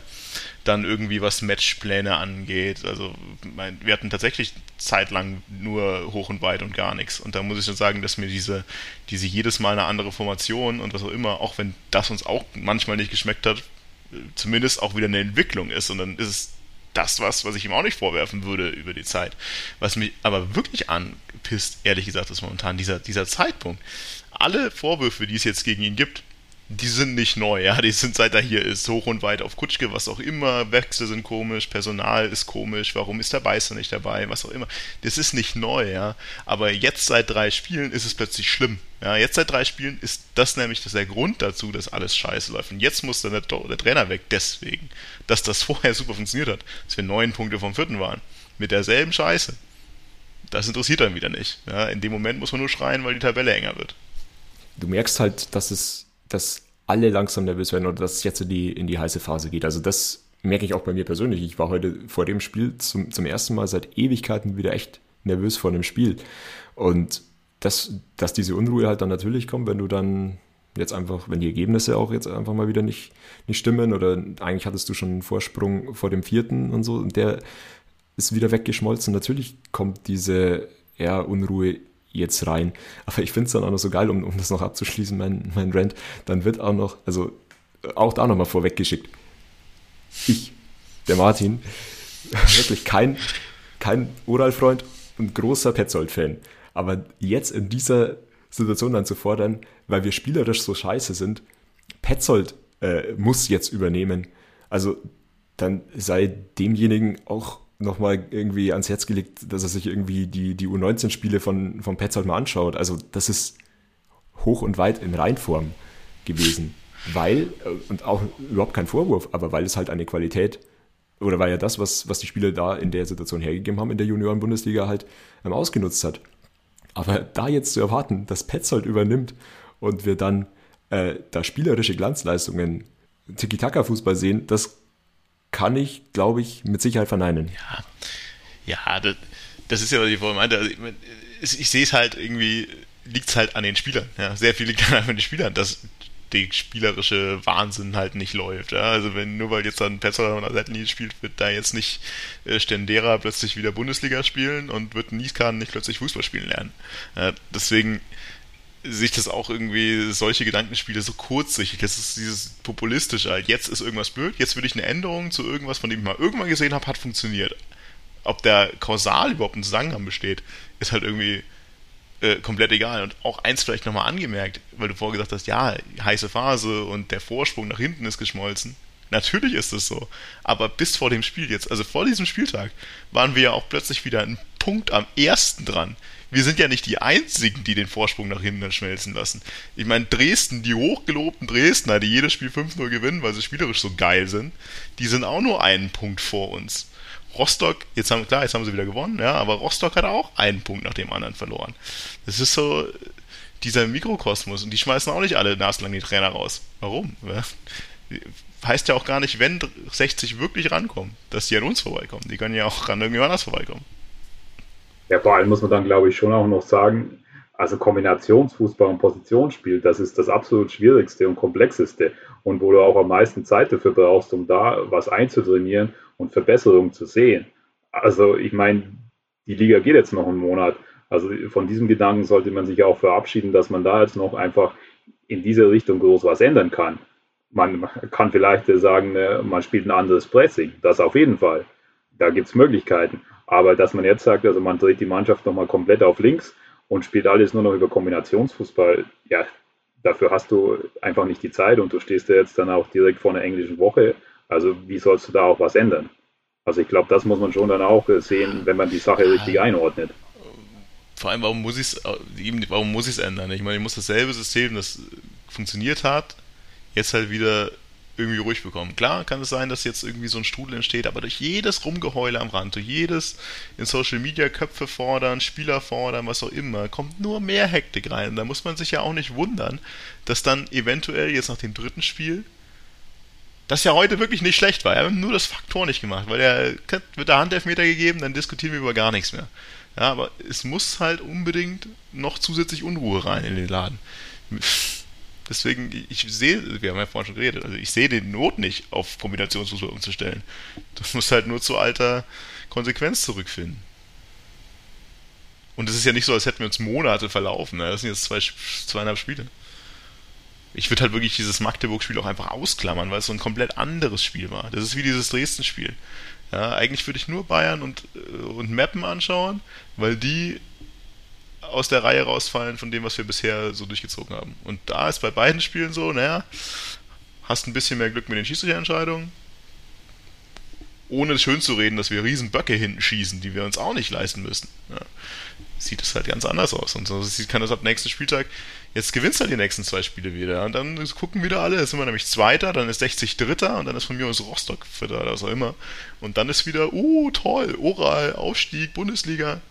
Dann irgendwie was Matchpläne angeht. Also mein, wir hatten tatsächlich zeitlang nur hoch und weit und gar nichts. Und da muss ich schon sagen, dass mir diese, diese jedes Mal eine andere Formation und was auch immer, auch wenn das uns auch manchmal nicht geschmeckt hat, zumindest auch wieder eine Entwicklung ist. Und dann ist es das was, was ich ihm auch nicht vorwerfen würde über die Zeit. Was mich aber wirklich anpisst, ehrlich gesagt, ist momentan dieser, dieser Zeitpunkt. Alle Vorwürfe, die es jetzt gegen ihn gibt, die sind nicht neu, ja, die sind seit er hier ist, hoch und weit auf Kutschke, was auch immer, Wechsel sind komisch, Personal ist komisch, warum ist der Beißer nicht dabei, was auch immer. Das ist nicht neu, ja, aber jetzt seit drei Spielen ist es plötzlich schlimm. Ja, jetzt seit drei Spielen ist das nämlich der Grund dazu, dass alles scheiße läuft. Und jetzt muss dann der, der Trainer weg, deswegen, dass das vorher super funktioniert hat, dass wir neun Punkte vom vierten waren, mit derselben Scheiße. Das interessiert dann wieder nicht. Ja, in dem Moment muss man nur schreien, weil die Tabelle enger wird. Du merkst halt, dass es dass alle langsam nervös werden oder dass es jetzt in die, in die heiße Phase geht. Also das merke ich auch bei mir persönlich. Ich war heute vor dem Spiel zum, zum ersten Mal seit Ewigkeiten wieder echt nervös vor einem Spiel. Und das, dass diese Unruhe halt dann natürlich kommt, wenn du dann jetzt einfach, wenn die Ergebnisse auch jetzt einfach mal wieder nicht, nicht stimmen oder eigentlich hattest du schon einen Vorsprung vor dem vierten und so und der ist wieder weggeschmolzen. Natürlich kommt diese ja, Unruhe jetzt rein. Aber ich finde es dann auch noch so geil, um, um das noch abzuschließen, mein, mein Rant, dann wird auch noch, also auch da nochmal vorweggeschickt. Ich, der Martin, wirklich kein, kein Uralfreund und großer Petzold-Fan. Aber jetzt in dieser Situation dann zu fordern, weil wir spielerisch so scheiße sind, Petzold äh, muss jetzt übernehmen. Also dann sei demjenigen auch nochmal irgendwie ans Herz gelegt, dass er sich irgendwie die, die U19-Spiele von, von Petzold mal anschaut. Also das ist hoch und weit in Reinform gewesen. Weil, äh, und auch überhaupt kein Vorwurf, aber weil es halt eine Qualität oder weil ja das, was, was die Spieler da in der Situation hergegeben haben, in der Junioren-Bundesliga halt ähm, ausgenutzt hat. Aber da jetzt zu erwarten, dass Petzold übernimmt und wir dann äh, da spielerische Glanzleistungen, Tiki-Taka-Fußball sehen, das kann ich, glaube ich, mit Sicherheit verneinen. Ja, ja das, das ist ja, was ich vorhin meinte. Also ich, ich sehe es halt irgendwie, liegt es halt an den Spielern. Ja. Sehr viel liegt einfach an den Spielern, dass der spielerische Wahnsinn halt nicht läuft. Ja. Also wenn nur weil jetzt dann Petzold oder Seitenlinie spielt, wird da jetzt nicht äh, Stendera plötzlich wieder Bundesliga spielen und wird Nieskan nicht plötzlich Fußball spielen lernen. Ja, deswegen sich das auch irgendwie, solche Gedankenspiele so kurzsichtig, das ist dieses populistische, halt. jetzt ist irgendwas blöd, jetzt will ich eine Änderung zu irgendwas, von dem ich mal irgendwann gesehen habe, hat funktioniert. Ob der kausal überhaupt ein Zusammenhang besteht, ist halt irgendwie äh, komplett egal. Und auch eins vielleicht nochmal angemerkt, weil du vorher gesagt hast, ja, heiße Phase und der Vorsprung nach hinten ist geschmolzen. Natürlich ist es so. Aber bis vor dem Spiel jetzt, also vor diesem Spieltag, waren wir ja auch plötzlich wieder einen Punkt am ersten dran wir sind ja nicht die Einzigen, die den Vorsprung nach hinten schmelzen lassen. Ich meine, Dresden, die hochgelobten Dresdner, die jedes Spiel 5-0 gewinnen, weil sie spielerisch so geil sind, die sind auch nur einen Punkt vor uns. Rostock, jetzt haben, klar, jetzt haben sie wieder gewonnen, ja, aber Rostock hat auch einen Punkt nach dem anderen verloren. Das ist so dieser Mikrokosmos und die schmeißen auch nicht alle naslang die Trainer raus. Warum? Heißt ja auch gar nicht, wenn 60 wirklich rankommen, dass die an uns vorbeikommen. Die können ja auch an irgendjemand anders vorbeikommen. Ja, vor allem muss man dann, glaube ich, schon auch noch sagen, also Kombinationsfußball und Positionsspiel, das ist das absolut schwierigste und komplexeste und wo du auch am meisten Zeit dafür brauchst, um da was einzutrainieren und Verbesserungen zu sehen. Also ich meine, die Liga geht jetzt noch einen Monat. Also von diesem Gedanken sollte man sich auch verabschieden, dass man da jetzt noch einfach in diese Richtung groß was ändern kann. Man kann vielleicht sagen, ne, man spielt ein anderes Pressing, das auf jeden Fall. Da gibt es Möglichkeiten. Aber dass man jetzt sagt, also man dreht die Mannschaft nochmal komplett auf links und spielt alles nur noch über Kombinationsfußball, ja, dafür hast du einfach nicht die Zeit und du stehst ja jetzt dann auch direkt vor einer englischen Woche. Also wie sollst du da auch was ändern? Also ich glaube, das muss man schon dann auch sehen, wenn man die Sache richtig einordnet. Vor allem, warum muss ich es warum muss ich es ändern? Ich meine, ich muss dasselbe System, das funktioniert hat, jetzt halt wieder irgendwie ruhig bekommen. Klar kann es sein, dass jetzt irgendwie so ein Strudel entsteht, aber durch jedes Rumgeheule am Rand, durch jedes in Social Media Köpfe fordern, Spieler fordern, was auch immer, kommt nur mehr Hektik rein. Da muss man sich ja auch nicht wundern, dass dann eventuell jetzt nach dem dritten Spiel das ja heute wirklich nicht schlecht war. Er hat nur das Faktor nicht gemacht, weil er wird der Handelfmeter gegeben, dann diskutieren wir über gar nichts mehr. Ja, aber es muss halt unbedingt noch zusätzlich Unruhe rein in den Laden. Deswegen, ich sehe, wir haben ja vorhin schon geredet, also ich sehe den Not nicht, auf Kombinationsfußball umzustellen. Du musst halt nur zu alter Konsequenz zurückfinden. Und es ist ja nicht so, als hätten wir uns Monate verlaufen. Ne? Das sind jetzt zwei, zweieinhalb Spiele. Ich würde halt wirklich dieses Magdeburg-Spiel auch einfach ausklammern, weil es so ein komplett anderes Spiel war. Das ist wie dieses Dresden-Spiel. Ja, eigentlich würde ich nur Bayern und, äh, und Meppen anschauen, weil die aus der Reihe rausfallen von dem, was wir bisher so durchgezogen haben. Und da ist bei beiden Spielen so, naja, hast ein bisschen mehr Glück mit den Schiedsrichterentscheidungen. Ohne schön zu reden, dass wir riesen Böcke hinten schießen, die wir uns auch nicht leisten müssen. Ja, sieht es halt ganz anders aus. Und so kann das ab nächsten Spieltag, jetzt gewinnst du halt die nächsten zwei Spiele wieder. Und dann gucken wieder alle, jetzt sind wir nämlich Zweiter, dann ist 60 Dritter und dann ist von mir aus Rostock Vierter oder was auch immer. Und dann ist wieder, uh, toll, Oral, Aufstieg, Bundesliga.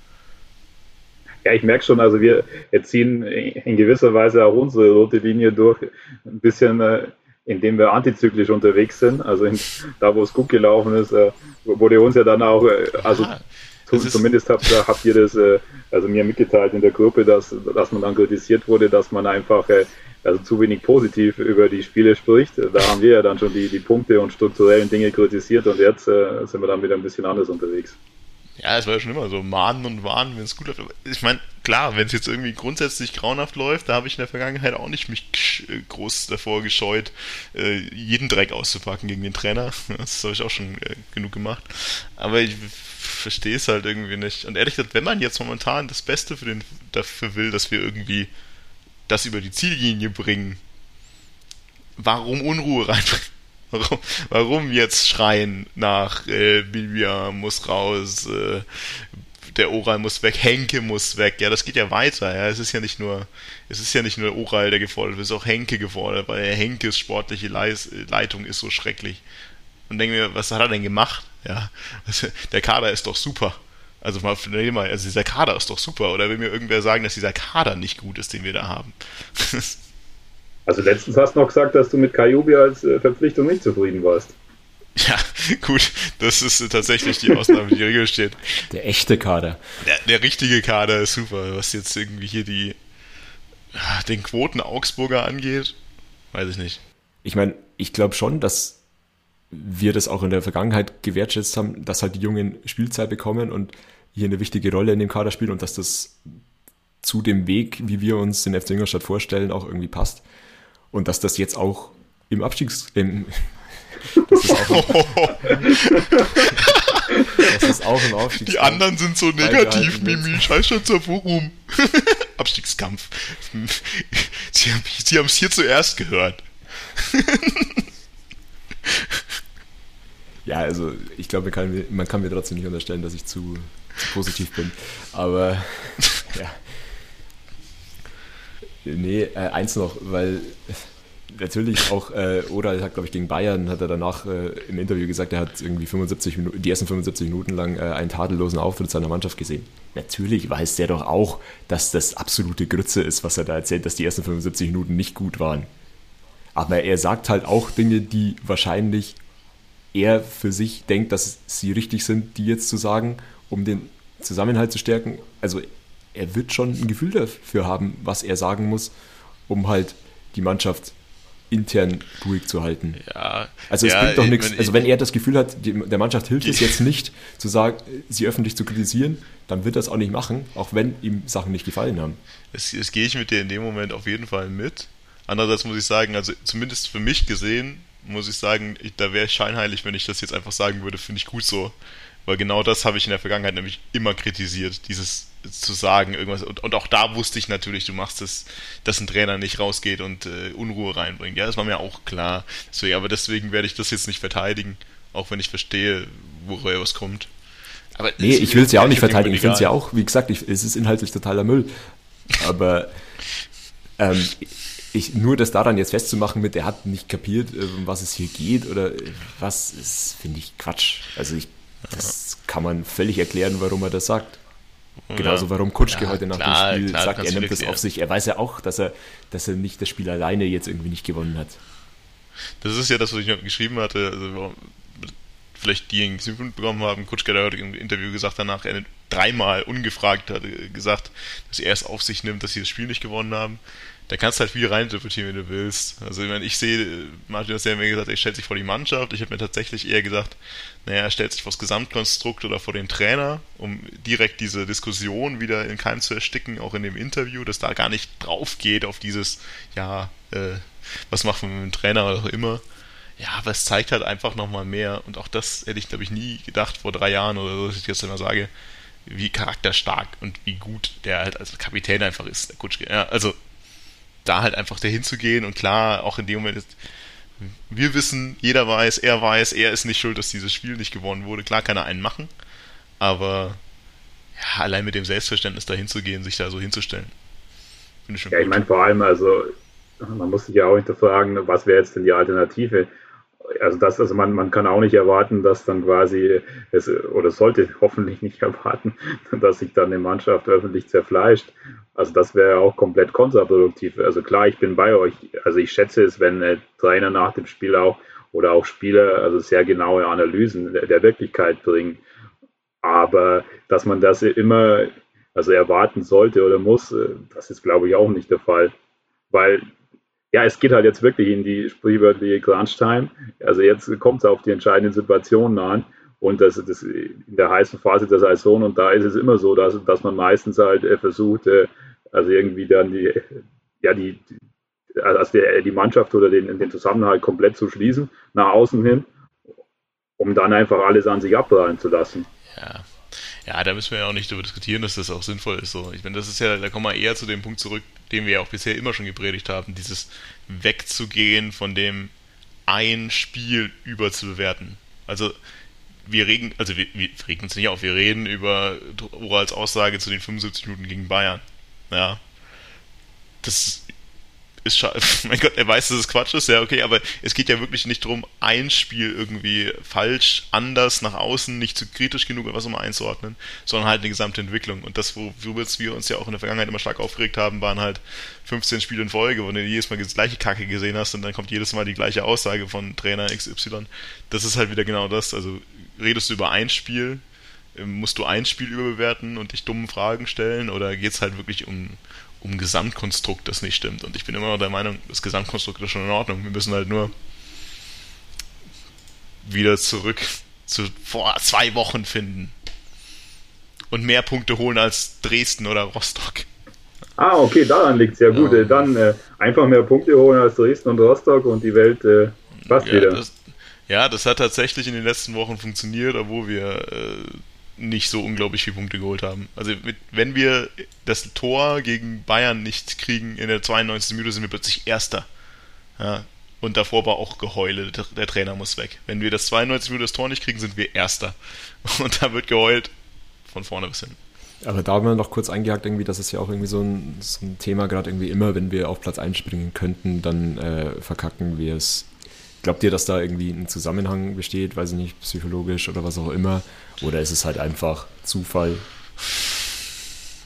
Ja, ich merke schon, also wir ziehen in gewisser Weise auch unsere rote Linie durch, ein bisschen, äh, indem wir antizyklisch unterwegs sind. Also in, da, wo es gut gelaufen ist, äh, wurde uns ja dann auch, äh, also ja, zumindest habt, habt, ihr das, also mir mitgeteilt in der Gruppe, dass, dass man dann kritisiert wurde, dass man einfach also zu wenig positiv über die Spiele spricht. Da haben wir ja dann schon die, die Punkte und strukturellen Dinge kritisiert und jetzt sind wir dann wieder ein bisschen anders unterwegs. Ja, es war ja schon immer so, mahnen und warnen, wenn es gut läuft. Ich meine, klar, wenn es jetzt irgendwie grundsätzlich grauenhaft läuft, da habe ich in der Vergangenheit auch nicht mich äh, groß davor gescheut, äh, jeden Dreck auszupacken gegen den Trainer. Das habe ich auch schon äh, genug gemacht. Aber ich verstehe es halt irgendwie nicht. Und ehrlich gesagt, wenn man jetzt momentan das Beste für den, dafür will, dass wir irgendwie das über die Ziellinie bringen, warum Unruhe reinbringen? Warum, warum jetzt schreien nach äh, Bilbia muss raus, äh, der Oral muss weg, Henke muss weg. Ja, das geht ja weiter. Ja, es ist ja nicht nur, es ist ja nicht nur Oral, der gefordert wird, es ist auch Henke gefordert, weil Henkes sportliche Leitung ist so schrecklich. Und denken wir, was hat er denn gemacht? Ja, der Kader ist doch super. Also mal, also dieser Kader ist doch super. Oder will mir irgendwer sagen, dass dieser Kader nicht gut ist, den wir da haben? Also letztens hast du noch gesagt, dass du mit Kajubi als äh, Verpflichtung nicht zufrieden warst. Ja, gut, das ist tatsächlich die Ausnahme, die die Regel steht. Der echte Kader. Der, der, richtige Kader ist super. Was jetzt irgendwie hier die den Quoten Augsburger angeht, weiß ich nicht. Ich meine, ich glaube schon, dass wir das auch in der Vergangenheit gewertschätzt haben, dass halt die Jungen Spielzeit bekommen und hier eine wichtige Rolle in dem Kader spielen und dass das zu dem Weg, wie wir uns den FC Ingolstadt vorstellen, auch irgendwie passt. Und dass das jetzt auch im Abstiegs... Im, das, ist auch das ist auch im Aufstiegskampf. Die anderen sind so negativ, Mimi. Scheiß schon zur Forum. Abstiegskampf. Sie haben es hier zuerst gehört. ja, also ich glaube, man kann, man kann mir trotzdem nicht unterstellen, dass ich zu, zu positiv bin. Aber ja. Nee, äh, eins noch, weil natürlich auch äh, Oral hat, glaube ich, gegen Bayern hat er danach äh, im Interview gesagt, er hat irgendwie 75 Minuten, die ersten 75 Minuten lang äh, einen tadellosen Auftritt seiner Mannschaft gesehen. Natürlich weiß der doch auch, dass das absolute Grütze ist, was er da erzählt, dass die ersten 75 Minuten nicht gut waren. Aber er sagt halt auch Dinge, die wahrscheinlich er für sich denkt, dass sie richtig sind, die jetzt zu sagen, um den Zusammenhalt zu stärken. Also er wird schon ein Gefühl dafür haben, was er sagen muss, um halt die Mannschaft intern ruhig zu halten. Ja, also es ja, bringt doch nichts. Also wenn er das Gefühl hat, die, der Mannschaft hilft es jetzt nicht, zu sagen, sie öffentlich zu kritisieren, dann wird er es auch nicht machen, auch wenn ihm Sachen nicht gefallen haben. Es, es gehe ich mit dir in dem Moment auf jeden Fall mit. Andererseits muss ich sagen, also zumindest für mich gesehen, muss ich sagen, ich, da wäre ich scheinheilig, wenn ich das jetzt einfach sagen würde, finde ich gut so. Weil genau das habe ich in der Vergangenheit nämlich immer kritisiert, dieses zu sagen, irgendwas. Und, und auch da wusste ich natürlich, du machst es, dass ein Trainer nicht rausgeht und äh, Unruhe reinbringt. Ja, das war mir auch klar. Deswegen, aber deswegen werde ich das jetzt nicht verteidigen, auch wenn ich verstehe, woher es kommt. Aber nee, ich will es ja auch nicht verteidigen. Ich finde es ja auch, wie gesagt, ich, es ist inhaltlich totaler Müll. Aber ähm, ich, nur das daran jetzt festzumachen mit, er hat nicht kapiert, um ähm, was es hier geht oder was, ist, finde ich Quatsch. Also ich, das kann man völlig erklären, warum er das sagt. Genauso warum Kutschke ja, heute nach klar, dem Spiel klar, sagt, er nimmt das auf sich. Er weiß ja auch, dass er, dass er nicht das Spiel alleine jetzt irgendwie nicht gewonnen hat. Das ist ja das, was ich geschrieben hatte. Also, vielleicht diejenigen, die es mitbekommen haben, Kutschke hat heute im Interview gesagt danach, er dreimal ungefragt hat gesagt, dass er es auf sich nimmt, dass sie das Spiel nicht gewonnen haben da kannst du halt viel reininterpretieren, wie du willst. Also ich meine, ich sehe, Martin hat ja mir gesagt, er stellt sich vor die Mannschaft. Ich habe mir tatsächlich eher gesagt, naja, er stellt sich vor das Gesamtkonstrukt oder vor den Trainer, um direkt diese Diskussion wieder in Keim zu ersticken, auch in dem Interview, dass da gar nicht drauf geht auf dieses, ja, äh, was machen wir mit dem Trainer oder auch immer. Ja, aber es zeigt halt einfach nochmal mehr. Und auch das hätte ich, glaube ich, nie gedacht vor drei Jahren oder so, dass ich jetzt immer sage, wie charakterstark und wie gut der halt als Kapitän einfach ist, der Kutschke. Ja, also da halt einfach dahin zu gehen und klar, auch in dem Moment ist, wir wissen, jeder weiß, er weiß, er ist nicht schuld, dass dieses Spiel nicht gewonnen wurde. Klar kann er einen machen, aber ja, allein mit dem Selbstverständnis dahin zu gehen, sich da so hinzustellen. Finde ich schon ja, gut. ich meine vor allem, also man muss sich ja auch hinterfragen, was wäre jetzt denn die Alternative? Also das, also man, man kann auch nicht erwarten, dass dann quasi es oder sollte hoffentlich nicht erwarten, dass sich dann eine Mannschaft öffentlich zerfleischt. Also das wäre auch komplett kontraproduktiv. Also klar, ich bin bei euch. Also ich schätze es, wenn Trainer nach dem Spiel auch oder auch Spieler also sehr genaue Analysen der, Wirklichkeit bringen. Aber dass man das immer also erwarten sollte oder muss, das ist glaube ich auch nicht der Fall. Weil ja, es geht halt jetzt wirklich in die sprichwörtliche Crunch-Time. Also jetzt kommt es auf die entscheidenden Situationen an. Und das, das in der heißen Phase der Saison, und da ist es immer so, dass, dass man meistens halt äh, versucht, äh, also irgendwie dann die, ja, die, also die, die Mannschaft oder den, den Zusammenhalt komplett zu schließen, nach außen hin, um dann einfach alles an sich abprallen zu lassen. Ja, ja, da müssen wir ja auch nicht darüber diskutieren, dass das auch sinnvoll ist. So. Ich meine, das ist ja, da kommen wir eher zu dem Punkt zurück, den wir ja auch bisher immer schon gepredigt haben, dieses wegzugehen von dem ein Spiel überzubewerten. Also wir reden, also wir, wir regen uns nicht auf, wir reden über Orals Aussage zu den 75 Minuten gegen Bayern. Ja. Das ist mein Gott, er weiß, dass es Quatsch ist, ja, okay, aber es geht ja wirklich nicht darum, ein Spiel irgendwie falsch, anders, nach außen, nicht zu kritisch genug oder was immer einzuordnen, sondern halt eine gesamte Entwicklung. Und das, worüber wir uns ja auch in der Vergangenheit immer stark aufgeregt haben, waren halt 15 Spiele in Folge, wo du jedes Mal die gleiche Kacke gesehen hast und dann kommt jedes Mal die gleiche Aussage von Trainer XY. Das ist halt wieder genau das. Also redest du über ein Spiel, musst du ein Spiel überbewerten und dich dummen Fragen stellen oder geht es halt wirklich um um Gesamtkonstrukt das nicht stimmt. Und ich bin immer noch der Meinung, das Gesamtkonstrukt ist schon in Ordnung. Wir müssen halt nur wieder zurück zu vor zwei Wochen finden. Und mehr Punkte holen als Dresden oder Rostock. Ah, okay, daran liegt es ja gut. Ja. Dann äh, einfach mehr Punkte holen als Dresden und Rostock und die Welt äh, passt ja, wieder. Das, ja, das hat tatsächlich in den letzten Wochen funktioniert, obwohl wir äh, nicht so unglaublich viele Punkte geholt haben. Also mit, wenn wir das Tor gegen Bayern nicht kriegen in der 92. Minute, sind wir plötzlich Erster. Ja, und davor war auch Geheule, der, Trainer muss weg. Wenn wir das 92 Minute das Tor nicht kriegen, sind wir Erster. Und da wird geheult von vorne bis hin. Aber da haben wir noch kurz eingehakt, irgendwie, das ist ja auch irgendwie so ein, so ein Thema, gerade irgendwie immer, wenn wir auf Platz einspringen könnten, dann äh, verkacken wir es Glaubt ihr, dass da irgendwie ein Zusammenhang besteht, weiß ich nicht, psychologisch oder was auch immer? Oder ist es halt einfach Zufall?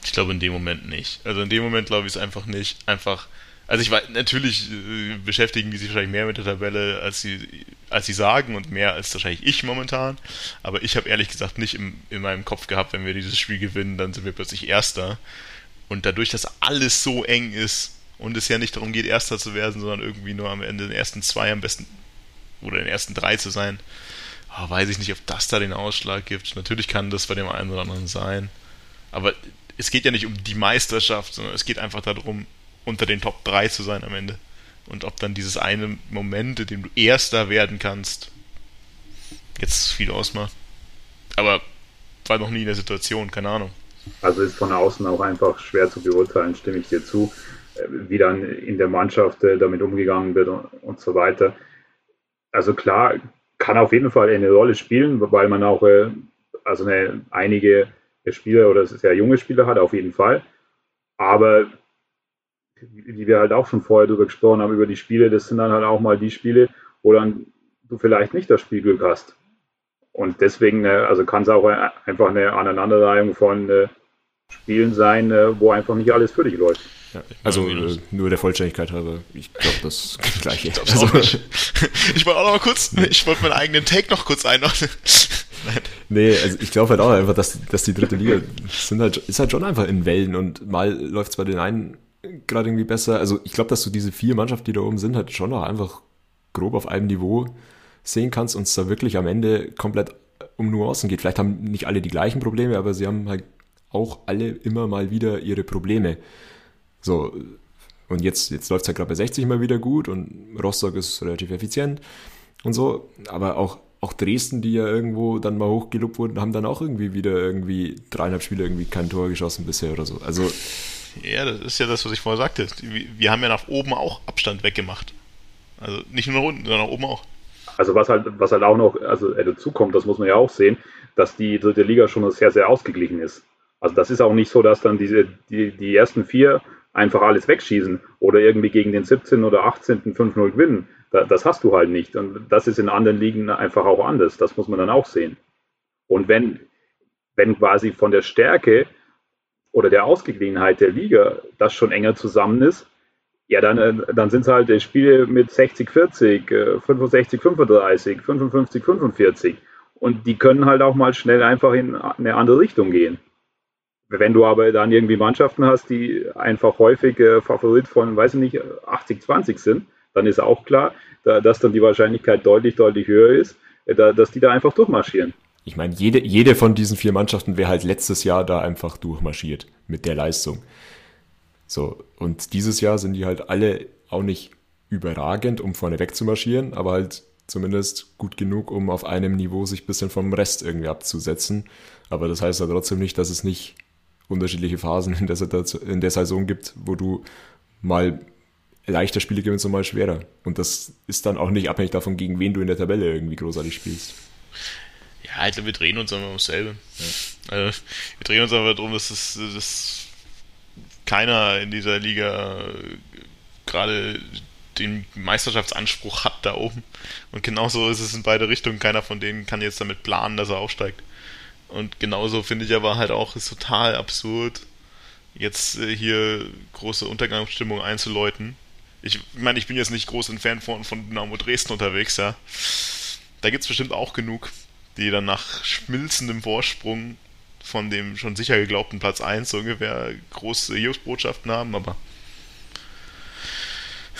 Ich glaube in dem Moment nicht. Also in dem Moment glaube ich es einfach nicht. Einfach, also ich weiß, natürlich äh, beschäftigen die sich wahrscheinlich mehr mit der Tabelle, als sie, als sie sagen und mehr als wahrscheinlich ich momentan. Aber ich habe ehrlich gesagt nicht im, in meinem Kopf gehabt, wenn wir dieses Spiel gewinnen, dann sind wir plötzlich Erster. Und dadurch, dass alles so eng ist und es ja nicht darum geht, Erster zu werden, sondern irgendwie nur am Ende den ersten zwei am besten oder in den ersten drei zu sein. Oh, weiß ich nicht, ob das da den Ausschlag gibt. Natürlich kann das bei dem einen oder anderen sein. Aber es geht ja nicht um die Meisterschaft, sondern es geht einfach darum, unter den Top 3 zu sein am Ende. Und ob dann dieses eine Moment, in dem du Erster werden kannst, jetzt viel ausmacht. Aber war noch nie in der Situation, keine Ahnung. Also ist von außen auch einfach schwer zu beurteilen, stimme ich dir zu, äh, wie dann in der Mannschaft äh, damit umgegangen wird und so weiter also klar, kann auf jeden Fall eine Rolle spielen, weil man auch äh, also eine, einige Spieler oder sehr junge Spieler hat, auf jeden Fall. Aber wie wir halt auch schon vorher darüber gesprochen haben, über die Spiele, das sind dann halt auch mal die Spiele, wo dann du vielleicht nicht das Spielglück hast. Und deswegen, äh, also kann es auch einfach eine Aneinanderreihung von äh, Spielen sein, äh, wo einfach nicht alles für dich läuft. Ja, also äh, nur der Vollständigkeit halber, ich glaube das gleiche. Ich, also, ich wollte auch noch mal kurz, ich wollte meinen eigenen Take noch kurz einordnen. nee, also ich glaube halt auch einfach, dass, dass die dritte Liga sind halt, ist halt schon einfach in Wellen und mal läuft es bei den einen gerade irgendwie besser. Also ich glaube, dass du diese vier Mannschaften, die da oben sind, halt schon noch einfach grob auf einem Niveau sehen kannst und es da wirklich am Ende komplett um Nuancen geht. Vielleicht haben nicht alle die gleichen Probleme, aber sie haben halt auch alle immer mal wieder ihre Probleme. So, und jetzt, jetzt läuft es halt gerade bei 60 mal wieder gut und Rostock ist relativ effizient und so, aber auch, auch Dresden, die ja irgendwo dann mal hochgelobt wurden, haben dann auch irgendwie wieder irgendwie dreieinhalb Spiele irgendwie kein Tor geschossen bisher oder so. Also. Ja, das ist ja das, was ich vorher sagte. Wir haben ja nach oben auch Abstand weggemacht. Also nicht nur nach unten, sondern nach oben auch. Also was halt, was halt auch noch also, äh, dazu kommt, das muss man ja auch sehen, dass die dritte Liga schon sehr, sehr ausgeglichen ist. Also das ist auch nicht so, dass dann diese, die, die ersten vier einfach alles wegschießen oder irgendwie gegen den 17. oder 18. 5-0 gewinnen. das hast du halt nicht. Und das ist in anderen Ligen einfach auch anders. Das muss man dann auch sehen. Und wenn, wenn quasi von der Stärke oder der Ausgeglichenheit der Liga das schon enger zusammen ist, ja, dann, äh, dann sind es halt äh, Spiele mit 60, 40, 65, 35, 55, 45. Und die können halt auch mal schnell einfach in eine andere Richtung gehen. Wenn du aber dann irgendwie Mannschaften hast, die einfach häufig äh, Favorit von, weiß ich nicht, 80, 20 sind, dann ist auch klar, da, dass dann die Wahrscheinlichkeit deutlich, deutlich höher ist, äh, da, dass die da einfach durchmarschieren. Ich meine, jede, jede von diesen vier Mannschaften wäre halt letztes Jahr da einfach durchmarschiert mit der Leistung. So, und dieses Jahr sind die halt alle auch nicht überragend, um vorne weg zu marschieren, aber halt zumindest gut genug, um auf einem Niveau sich ein bisschen vom Rest irgendwie abzusetzen. Aber das heißt ja trotzdem nicht, dass es nicht unterschiedliche Phasen in der, in der Saison gibt, wo du mal leichter Spiele gewinnst und mal schwerer. Und das ist dann auch nicht abhängig davon, gegen wen du in der Tabelle irgendwie großartig spielst. Ja, ich glaube, wir drehen uns einfach ums selbe. Ja. Also, wir drehen uns einfach darum, dass es, dass keiner in dieser Liga gerade den Meisterschaftsanspruch hat da oben. Und genauso ist es in beide Richtungen. Keiner von denen kann jetzt damit planen, dass er aufsteigt. Und genauso finde ich aber halt auch, ist total absurd, jetzt äh, hier große Untergangsstimmung einzuläuten. Ich meine, ich bin jetzt nicht groß ein Fan von, von Dynamo Dresden unterwegs, ja. Da gibt es bestimmt auch genug, die dann nach schmilzendem Vorsprung von dem schon sicher geglaubten Platz 1 so ungefähr große Hiobsbotschaften haben, aber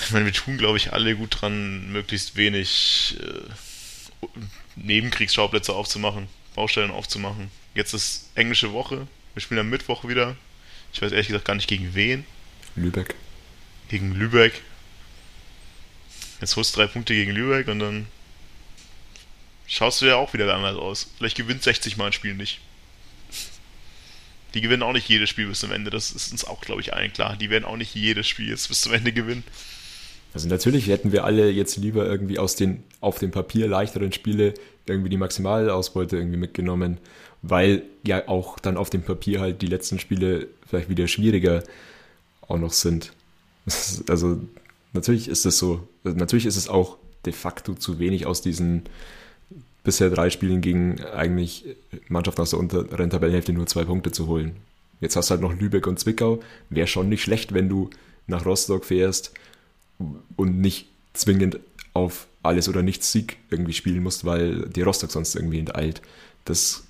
ich meine, wir tun, glaube ich, alle gut dran, möglichst wenig äh, Nebenkriegsschauplätze aufzumachen, Baustellen aufzumachen. Jetzt ist englische Woche, wir spielen am Mittwoch wieder. Ich weiß ehrlich gesagt gar nicht gegen wen. Lübeck. Gegen Lübeck. Jetzt holst du drei Punkte gegen Lübeck und dann schaust du ja auch wieder anders aus. Vielleicht gewinnt 60 Mal ein Spiel nicht. Die gewinnen auch nicht jedes Spiel bis zum Ende. Das ist uns auch, glaube ich, allen klar. Die werden auch nicht jedes Spiel jetzt bis zum Ende gewinnen. Also natürlich hätten wir alle jetzt lieber irgendwie aus den auf dem Papier leichteren Spiele irgendwie die Maximalausbeute irgendwie mitgenommen, weil ja auch dann auf dem Papier halt die letzten Spiele vielleicht wieder schwieriger auch noch sind. Also natürlich ist es so. Natürlich ist es auch de facto zu wenig aus diesen bisher drei Spielen gegen eigentlich Mannschaften aus der unteren Tabellenhälfte nur zwei Punkte zu holen. Jetzt hast du halt noch Lübeck und Zwickau. Wäre schon nicht schlecht, wenn du nach Rostock fährst und nicht zwingend auf alles oder nichts Sieg irgendwie spielen musst, weil die Rostock sonst irgendwie enteilt. Das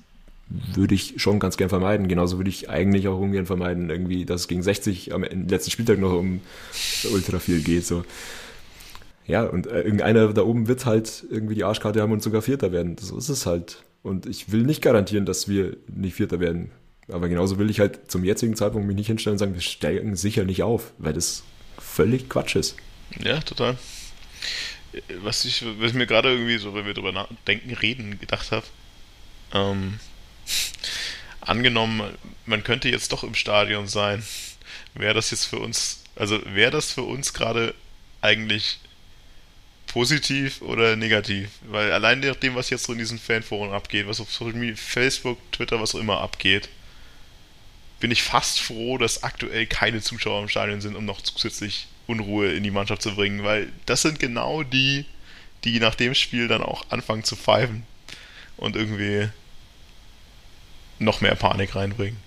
würde ich schon ganz gern vermeiden. Genauso würde ich eigentlich auch ungern vermeiden, irgendwie, dass es gegen 60 am letzten Spieltag noch um ultra viel geht. So. Ja, und äh, irgendeiner da oben wird halt irgendwie die Arschkarte haben und sogar Vierter werden. So ist es halt. Und ich will nicht garantieren, dass wir nicht Vierter werden. Aber genauso will ich halt zum jetzigen Zeitpunkt mich nicht hinstellen und sagen, wir steigen sicher nicht auf, weil das völlig Quatsch ist. Ja, total. Was ich, was ich mir gerade irgendwie so, wenn wir drüber nachdenken, reden, gedacht habe, ähm, angenommen, man könnte jetzt doch im Stadion sein, wäre das jetzt für uns, also wäre das für uns gerade eigentlich positiv oder negativ. Weil allein nachdem, was jetzt so in diesen Fanforen abgeht, was auf Facebook, Twitter, was auch immer abgeht, bin ich fast froh, dass aktuell keine Zuschauer im Stadion sind, um noch zusätzlich Unruhe in die Mannschaft zu bringen, weil das sind genau die, die nach dem Spiel dann auch anfangen zu pfeifen und irgendwie noch mehr Panik reinbringen.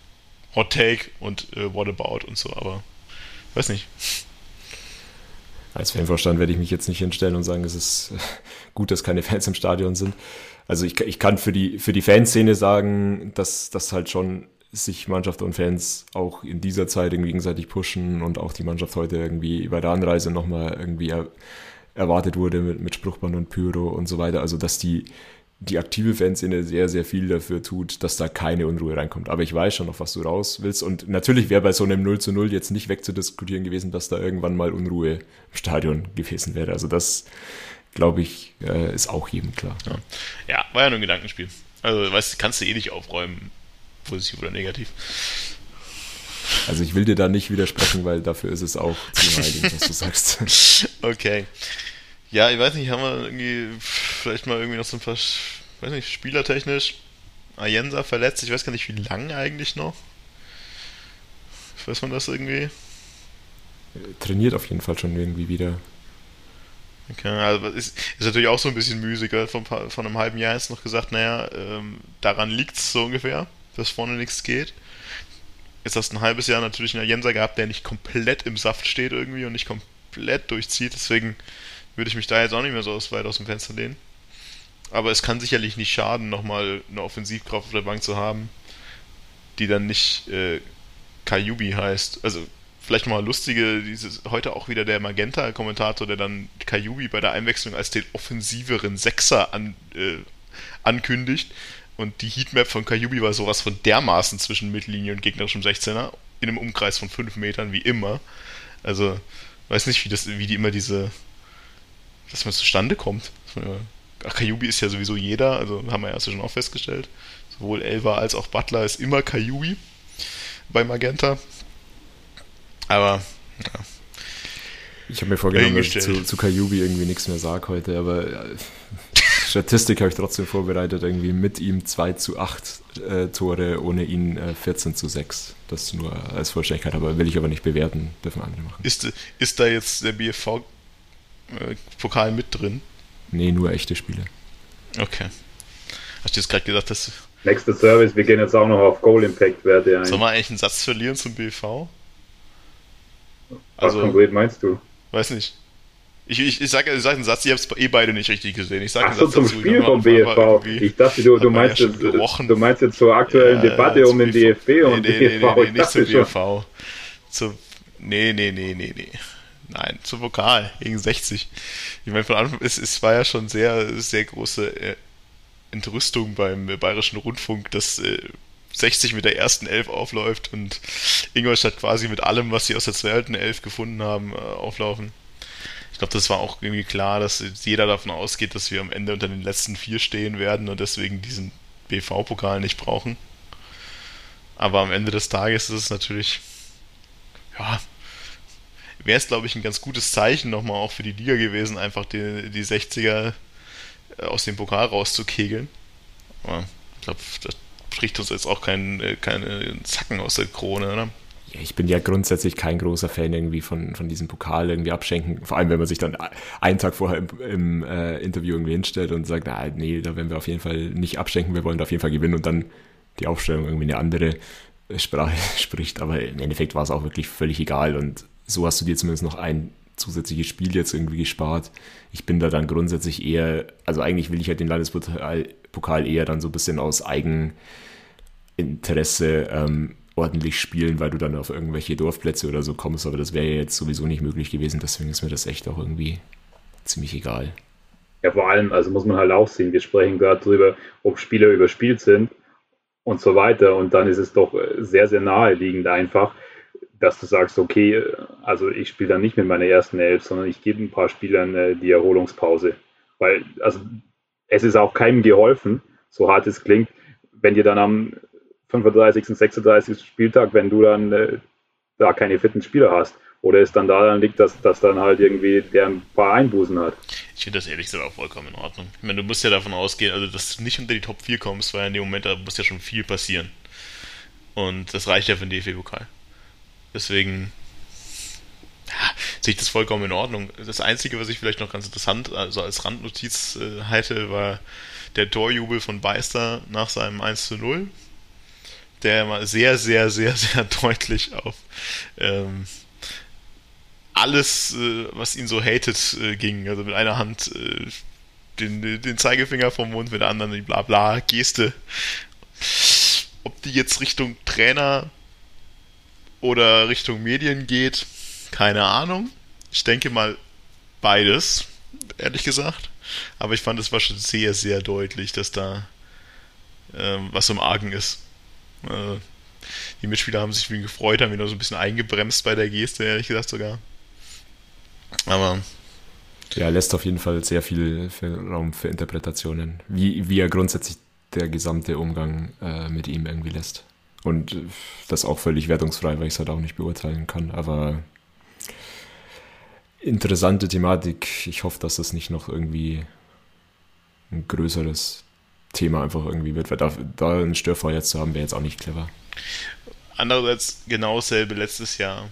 Hot Take und äh, What About und so, aber weiß nicht. Als Fanvorstand werde ich mich jetzt nicht hinstellen und sagen, es ist gut, dass keine Fans im Stadion sind. Also ich, ich kann für die, für die Fanszene sagen, dass das halt schon sich Mannschaft und Fans auch in dieser Zeit gegenseitig pushen und auch die Mannschaft heute irgendwie bei der Anreise nochmal irgendwie er, erwartet wurde mit, mit Spruchband und Pyro und so weiter. Also dass die, die aktive Fanszene sehr, sehr viel dafür tut, dass da keine Unruhe reinkommt. Aber ich weiß schon, auf was du raus willst. Und natürlich wäre bei so einem 0 zu 0 jetzt nicht wegzudiskutieren gewesen, dass da irgendwann mal Unruhe im Stadion gewesen wäre. Also das, glaube ich, äh, ist auch jedem klar. Ja. ja, war ja nur ein Gedankenspiel. Also, weißt kannst du eh nicht aufräumen, positiv oder negativ. Also ich will dir da nicht widersprechen, weil dafür ist es auch zu heilig, was du sagst. Okay. Ja, ich weiß nicht, haben wir irgendwie vielleicht mal irgendwie noch so ein paar, weiß nicht, spielertechnisch. Ayensa verletzt, ich weiß gar nicht, wie lange eigentlich noch. Weiß man das irgendwie? Trainiert auf jeden Fall schon irgendwie wieder. Okay, also ist, ist natürlich auch so ein bisschen müßiger. Von, von einem halben Jahr ist noch gesagt, naja, ähm, daran liegt es so ungefähr, dass vorne nichts geht. Jetzt hast du ein halbes Jahr natürlich einen Jenser gehabt, der nicht komplett im Saft steht irgendwie und nicht komplett durchzieht. Deswegen würde ich mich da jetzt auch nicht mehr so weit aus dem Fenster lehnen. Aber es kann sicherlich nicht schaden, nochmal eine Offensivkraft auf der Bank zu haben, die dann nicht äh, Kayubi heißt. Also vielleicht nochmal lustige, dieses, heute auch wieder der Magenta-Kommentator, der dann Kayubi bei der Einwechslung als den offensiveren Sechser an, äh, ankündigt. Und die Heatmap von Kayubi war sowas von dermaßen zwischen Mittellinie und gegnerischem 16er, in einem Umkreis von 5 Metern, wie immer. Also, weiß nicht, wie, das, wie die immer diese, dass man zustande kommt. Ach, Kayubi ist ja sowieso jeder, also haben wir ja schon auch festgestellt. Sowohl Elva als auch Butler ist immer Kayubi bei Magenta. Aber, ja. Ich habe mir vorgenommen, dass ich zu, zu Kayubi irgendwie nichts mehr sage heute, aber äh, Statistik habe ich trotzdem vorbereitet, irgendwie mit ihm 2 zu 8 äh, Tore, ohne ihn äh, 14 zu 6. Das nur als Vollständigkeit, aber will ich aber nicht bewerten, dürfen andere machen. Ist, ist da jetzt der BFV-Pokal äh, mit drin? Nee, nur echte Spiele. Okay. Hast du jetzt gerade gesagt, dass. Nächster Service, wir gehen jetzt auch noch auf Goal Impact Werte ein. Soll man eigentlich einen Satz verlieren zum BFV? Also, Was konkret meinst du? Weiß nicht. Ich, ich, ich sage sag einen Satz, ihr habt es eh beide nicht richtig gesehen. Ich sage Ach so, zum dazu, Spiel vom BFV. Ich dachte, du, du, meinst ja jetzt, du meinst jetzt zur aktuellen ja, Debatte um den DFB und nee, nee, BFV. Nee, nee, nicht zum BFV. Zu, nee, nee, nee, nee, nee. Nein, zum Vokal gegen 60. Ich meine, von Anfang es, es war ja schon sehr, sehr große äh, Entrüstung beim äh, Bayerischen Rundfunk, dass äh, 60 mit der ersten Elf aufläuft und Ingolstadt quasi mit allem, was sie aus der zweiten Elf gefunden haben, äh, auflaufen. Ich glaube, das war auch irgendwie klar, dass jeder davon ausgeht, dass wir am Ende unter den letzten vier stehen werden und deswegen diesen BV-Pokal nicht brauchen. Aber am Ende des Tages ist es natürlich, ja, wäre es, glaube ich, ein ganz gutes Zeichen nochmal auch für die Liga gewesen, einfach die, die 60er äh, aus dem Pokal rauszukegeln. Aber ich glaube, das bricht uns jetzt auch kein, äh, keine Zacken aus der Krone, oder? Ich bin ja grundsätzlich kein großer Fan irgendwie von, von diesem Pokal irgendwie abschenken. Vor allem, wenn man sich dann einen Tag vorher im, im äh, Interview irgendwie hinstellt und sagt, na, nee, da werden wir auf jeden Fall nicht abschenken, wir wollen da auf jeden Fall gewinnen und dann die Aufstellung irgendwie eine andere Sprache spricht. Aber im Endeffekt war es auch wirklich völlig egal und so hast du dir zumindest noch ein zusätzliches Spiel jetzt irgendwie gespart. Ich bin da dann grundsätzlich eher, also eigentlich will ich halt den Landespokal Pokal eher dann so ein bisschen aus Eigeninteresse ähm, ordentlich spielen, weil du dann auf irgendwelche Dorfplätze oder so kommst, aber das wäre ja jetzt sowieso nicht möglich gewesen, deswegen ist mir das echt auch irgendwie ziemlich egal. Ja, vor allem, also muss man halt auch sehen, wir sprechen gerade darüber, ob Spieler überspielt sind und so weiter und dann ist es doch sehr, sehr naheliegend einfach, dass du sagst, okay, also ich spiele dann nicht mit meiner ersten Elf, sondern ich gebe ein paar Spielern äh, die Erholungspause. Weil, also es ist auch keinem geholfen, so hart es klingt, wenn dir dann am 35., 36. Spieltag, wenn du dann äh, da keine fitten Spieler hast. Oder es dann daran liegt, dass, dass dann halt irgendwie der ein paar Einbußen hat. Ich finde das ehrlich gesagt auch vollkommen in Ordnung. Ich meine, du musst ja davon ausgehen, also dass du nicht unter die Top 4 kommst, weil in dem Moment da muss ja schon viel passieren. Und das reicht ja für den DFB-Pokal. Deswegen ja, sehe ich das vollkommen in Ordnung. Das Einzige, was ich vielleicht noch ganz interessant, also als Randnotiz äh, halte, war der Torjubel von Beister nach seinem 1 zu 0, der mal sehr, sehr, sehr, sehr deutlich auf ähm, alles, äh, was ihn so hatet, äh, ging. Also mit einer Hand äh, den, den Zeigefinger vom Mund, mit der anderen die Blabla-Geste. Ob die jetzt Richtung Trainer oder Richtung Medien geht, keine Ahnung. Ich denke mal beides, ehrlich gesagt. Aber ich fand, es war schon sehr, sehr deutlich, dass da ähm, was im Argen ist. Äh, die Mitspieler haben sich wie gefreut, haben wieder so ein bisschen eingebremst bei der Geste, ehrlich gesagt sogar. Aber. Ja, lässt auf jeden Fall sehr viel Raum für Interpretationen. Wie, wie er grundsätzlich der gesamte Umgang äh, mit ihm irgendwie lässt. Und das auch völlig wertungsfrei, weil ich es halt auch nicht beurteilen kann. Aber interessante Thematik. Ich hoffe, dass das nicht noch irgendwie ein größeres Thema einfach irgendwie wird, weil da, da ein Störfeuer jetzt zu haben, wäre jetzt auch nicht clever. Andererseits genau dasselbe letztes Jahr.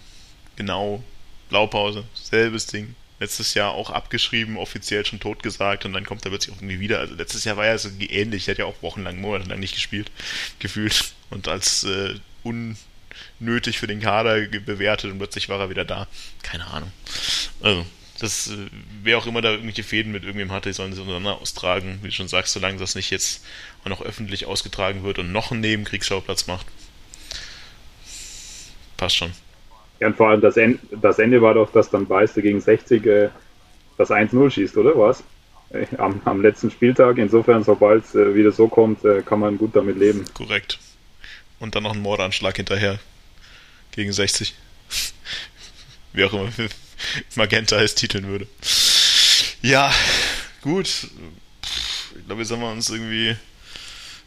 Genau. Blaupause. Selbes Ding. Letztes Jahr auch abgeschrieben, offiziell schon tot gesagt und dann kommt er plötzlich auch irgendwie wieder. Also letztes Jahr war ja so ähnlich. Er hat ja auch wochenlang, monatelang nicht gespielt, gefühlt. Und als äh, unnötig für den Kader bewertet und plötzlich war er wieder da. Keine Ahnung. Also, das, äh, wer auch immer da irgendwelche Fäden mit irgendwem hatte, die sollen sie untereinander austragen. Wie du schon sagst, solange das nicht jetzt auch noch öffentlich ausgetragen wird und noch einen Nebenkriegsschauplatz macht. Passt schon. Ja, und vor allem das, Ende, das Ende war doch, dass dann Beister gegen 60 äh, das 1-0 schießt, oder was? Äh, am, am, letzten Spieltag. Insofern, sobald es äh, wieder so kommt, äh, kann man gut damit leben. Korrekt. Und dann noch ein Mordanschlag hinterher. Gegen 60. Wie auch immer Magenta es titeln würde. Ja, gut. Ich glaube, jetzt haben wir uns irgendwie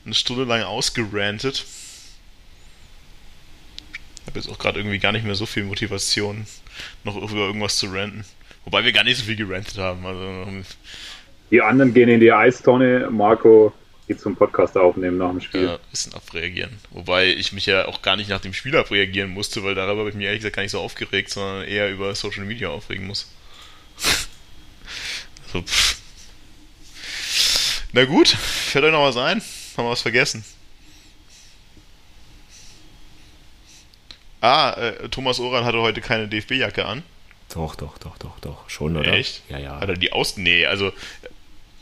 eine Stunde lang ausgerantet. Ich habe jetzt auch gerade irgendwie gar nicht mehr so viel Motivation, noch über irgendwas zu ranten. Wobei wir gar nicht so viel gerantet haben. Also, die anderen gehen in die Eistonne. Marco geht zum Podcast aufnehmen nach dem Spiel. Ja, ein bisschen abreagieren. Wobei ich mich ja auch gar nicht nach dem Spiel abreagieren musste, weil darüber habe ich mich ehrlich gesagt gar nicht so aufgeregt, sondern eher über Social Media aufregen muss. also, pff. Na gut, fällt euch noch was ein? Haben wir was vergessen? Ah, äh, Thomas Oran hatte heute keine DFB-Jacke an. Doch, doch, doch, doch, doch. Schon, oder? Echt? Ja, ja. Hat er die aus... Nee, also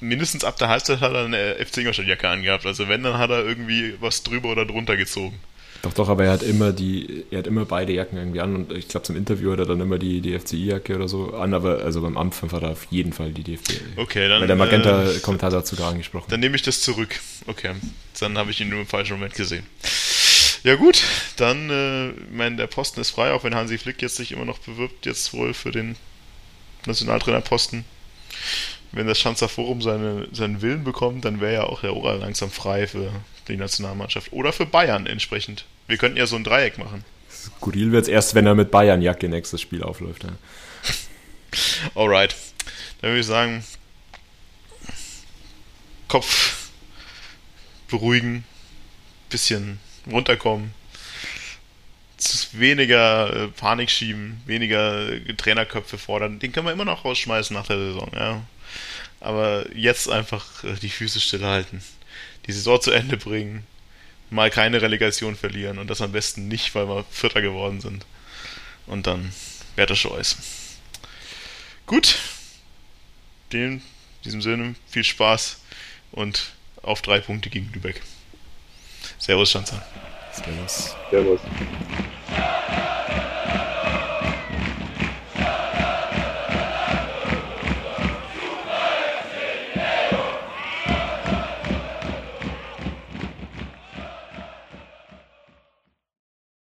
mindestens ab der Halbzeit hat er eine FC Ingolstadt-Jacke angehabt. Also wenn, dann hat er irgendwie was drüber oder drunter gezogen. Doch, doch, aber er hat immer die, er hat immer beide Jacken irgendwie an und ich glaube zum Interview hat er dann immer die DFCI-Jacke oder so an, aber also beim Anfang hat er auf jeden Fall die DFB. Okay, dann. Weil der Magenta-Kommentator äh, dazu gar angesprochen. Dann nehme ich das zurück. Okay, dann habe ich ihn nur im falschen Moment gesehen. Ja gut, dann, äh, ich meine, der Posten ist frei, auch wenn Hansi Flick jetzt sich immer noch bewirbt, jetzt wohl für den Nationaltrainerposten wenn das Schanzer Forum seine, seinen Willen bekommt, dann wäre ja auch der Oral langsam frei für die Nationalmannschaft. Oder für Bayern entsprechend. Wir könnten ja so ein Dreieck machen. Skurril wird es erst, wenn er mit Bayern-Jacke nächstes Spiel aufläuft. Ja. Alright. Dann würde ich sagen, Kopf beruhigen, bisschen runterkommen, weniger äh, Panik schieben, weniger Trainerköpfe fordern. Den können wir immer noch rausschmeißen nach der Saison. Ja. Aber jetzt einfach äh, die Füße stillhalten. Die Saison zu Ende bringen. Mal keine Relegation verlieren. Und das am besten nicht, weil wir Vierter geworden sind. Und dann wäre das schon alles. Gut. In diesem Sinne, viel Spaß und auf drei Punkte gegen Lübeck. Servus, Schanzer. Servus. Servus.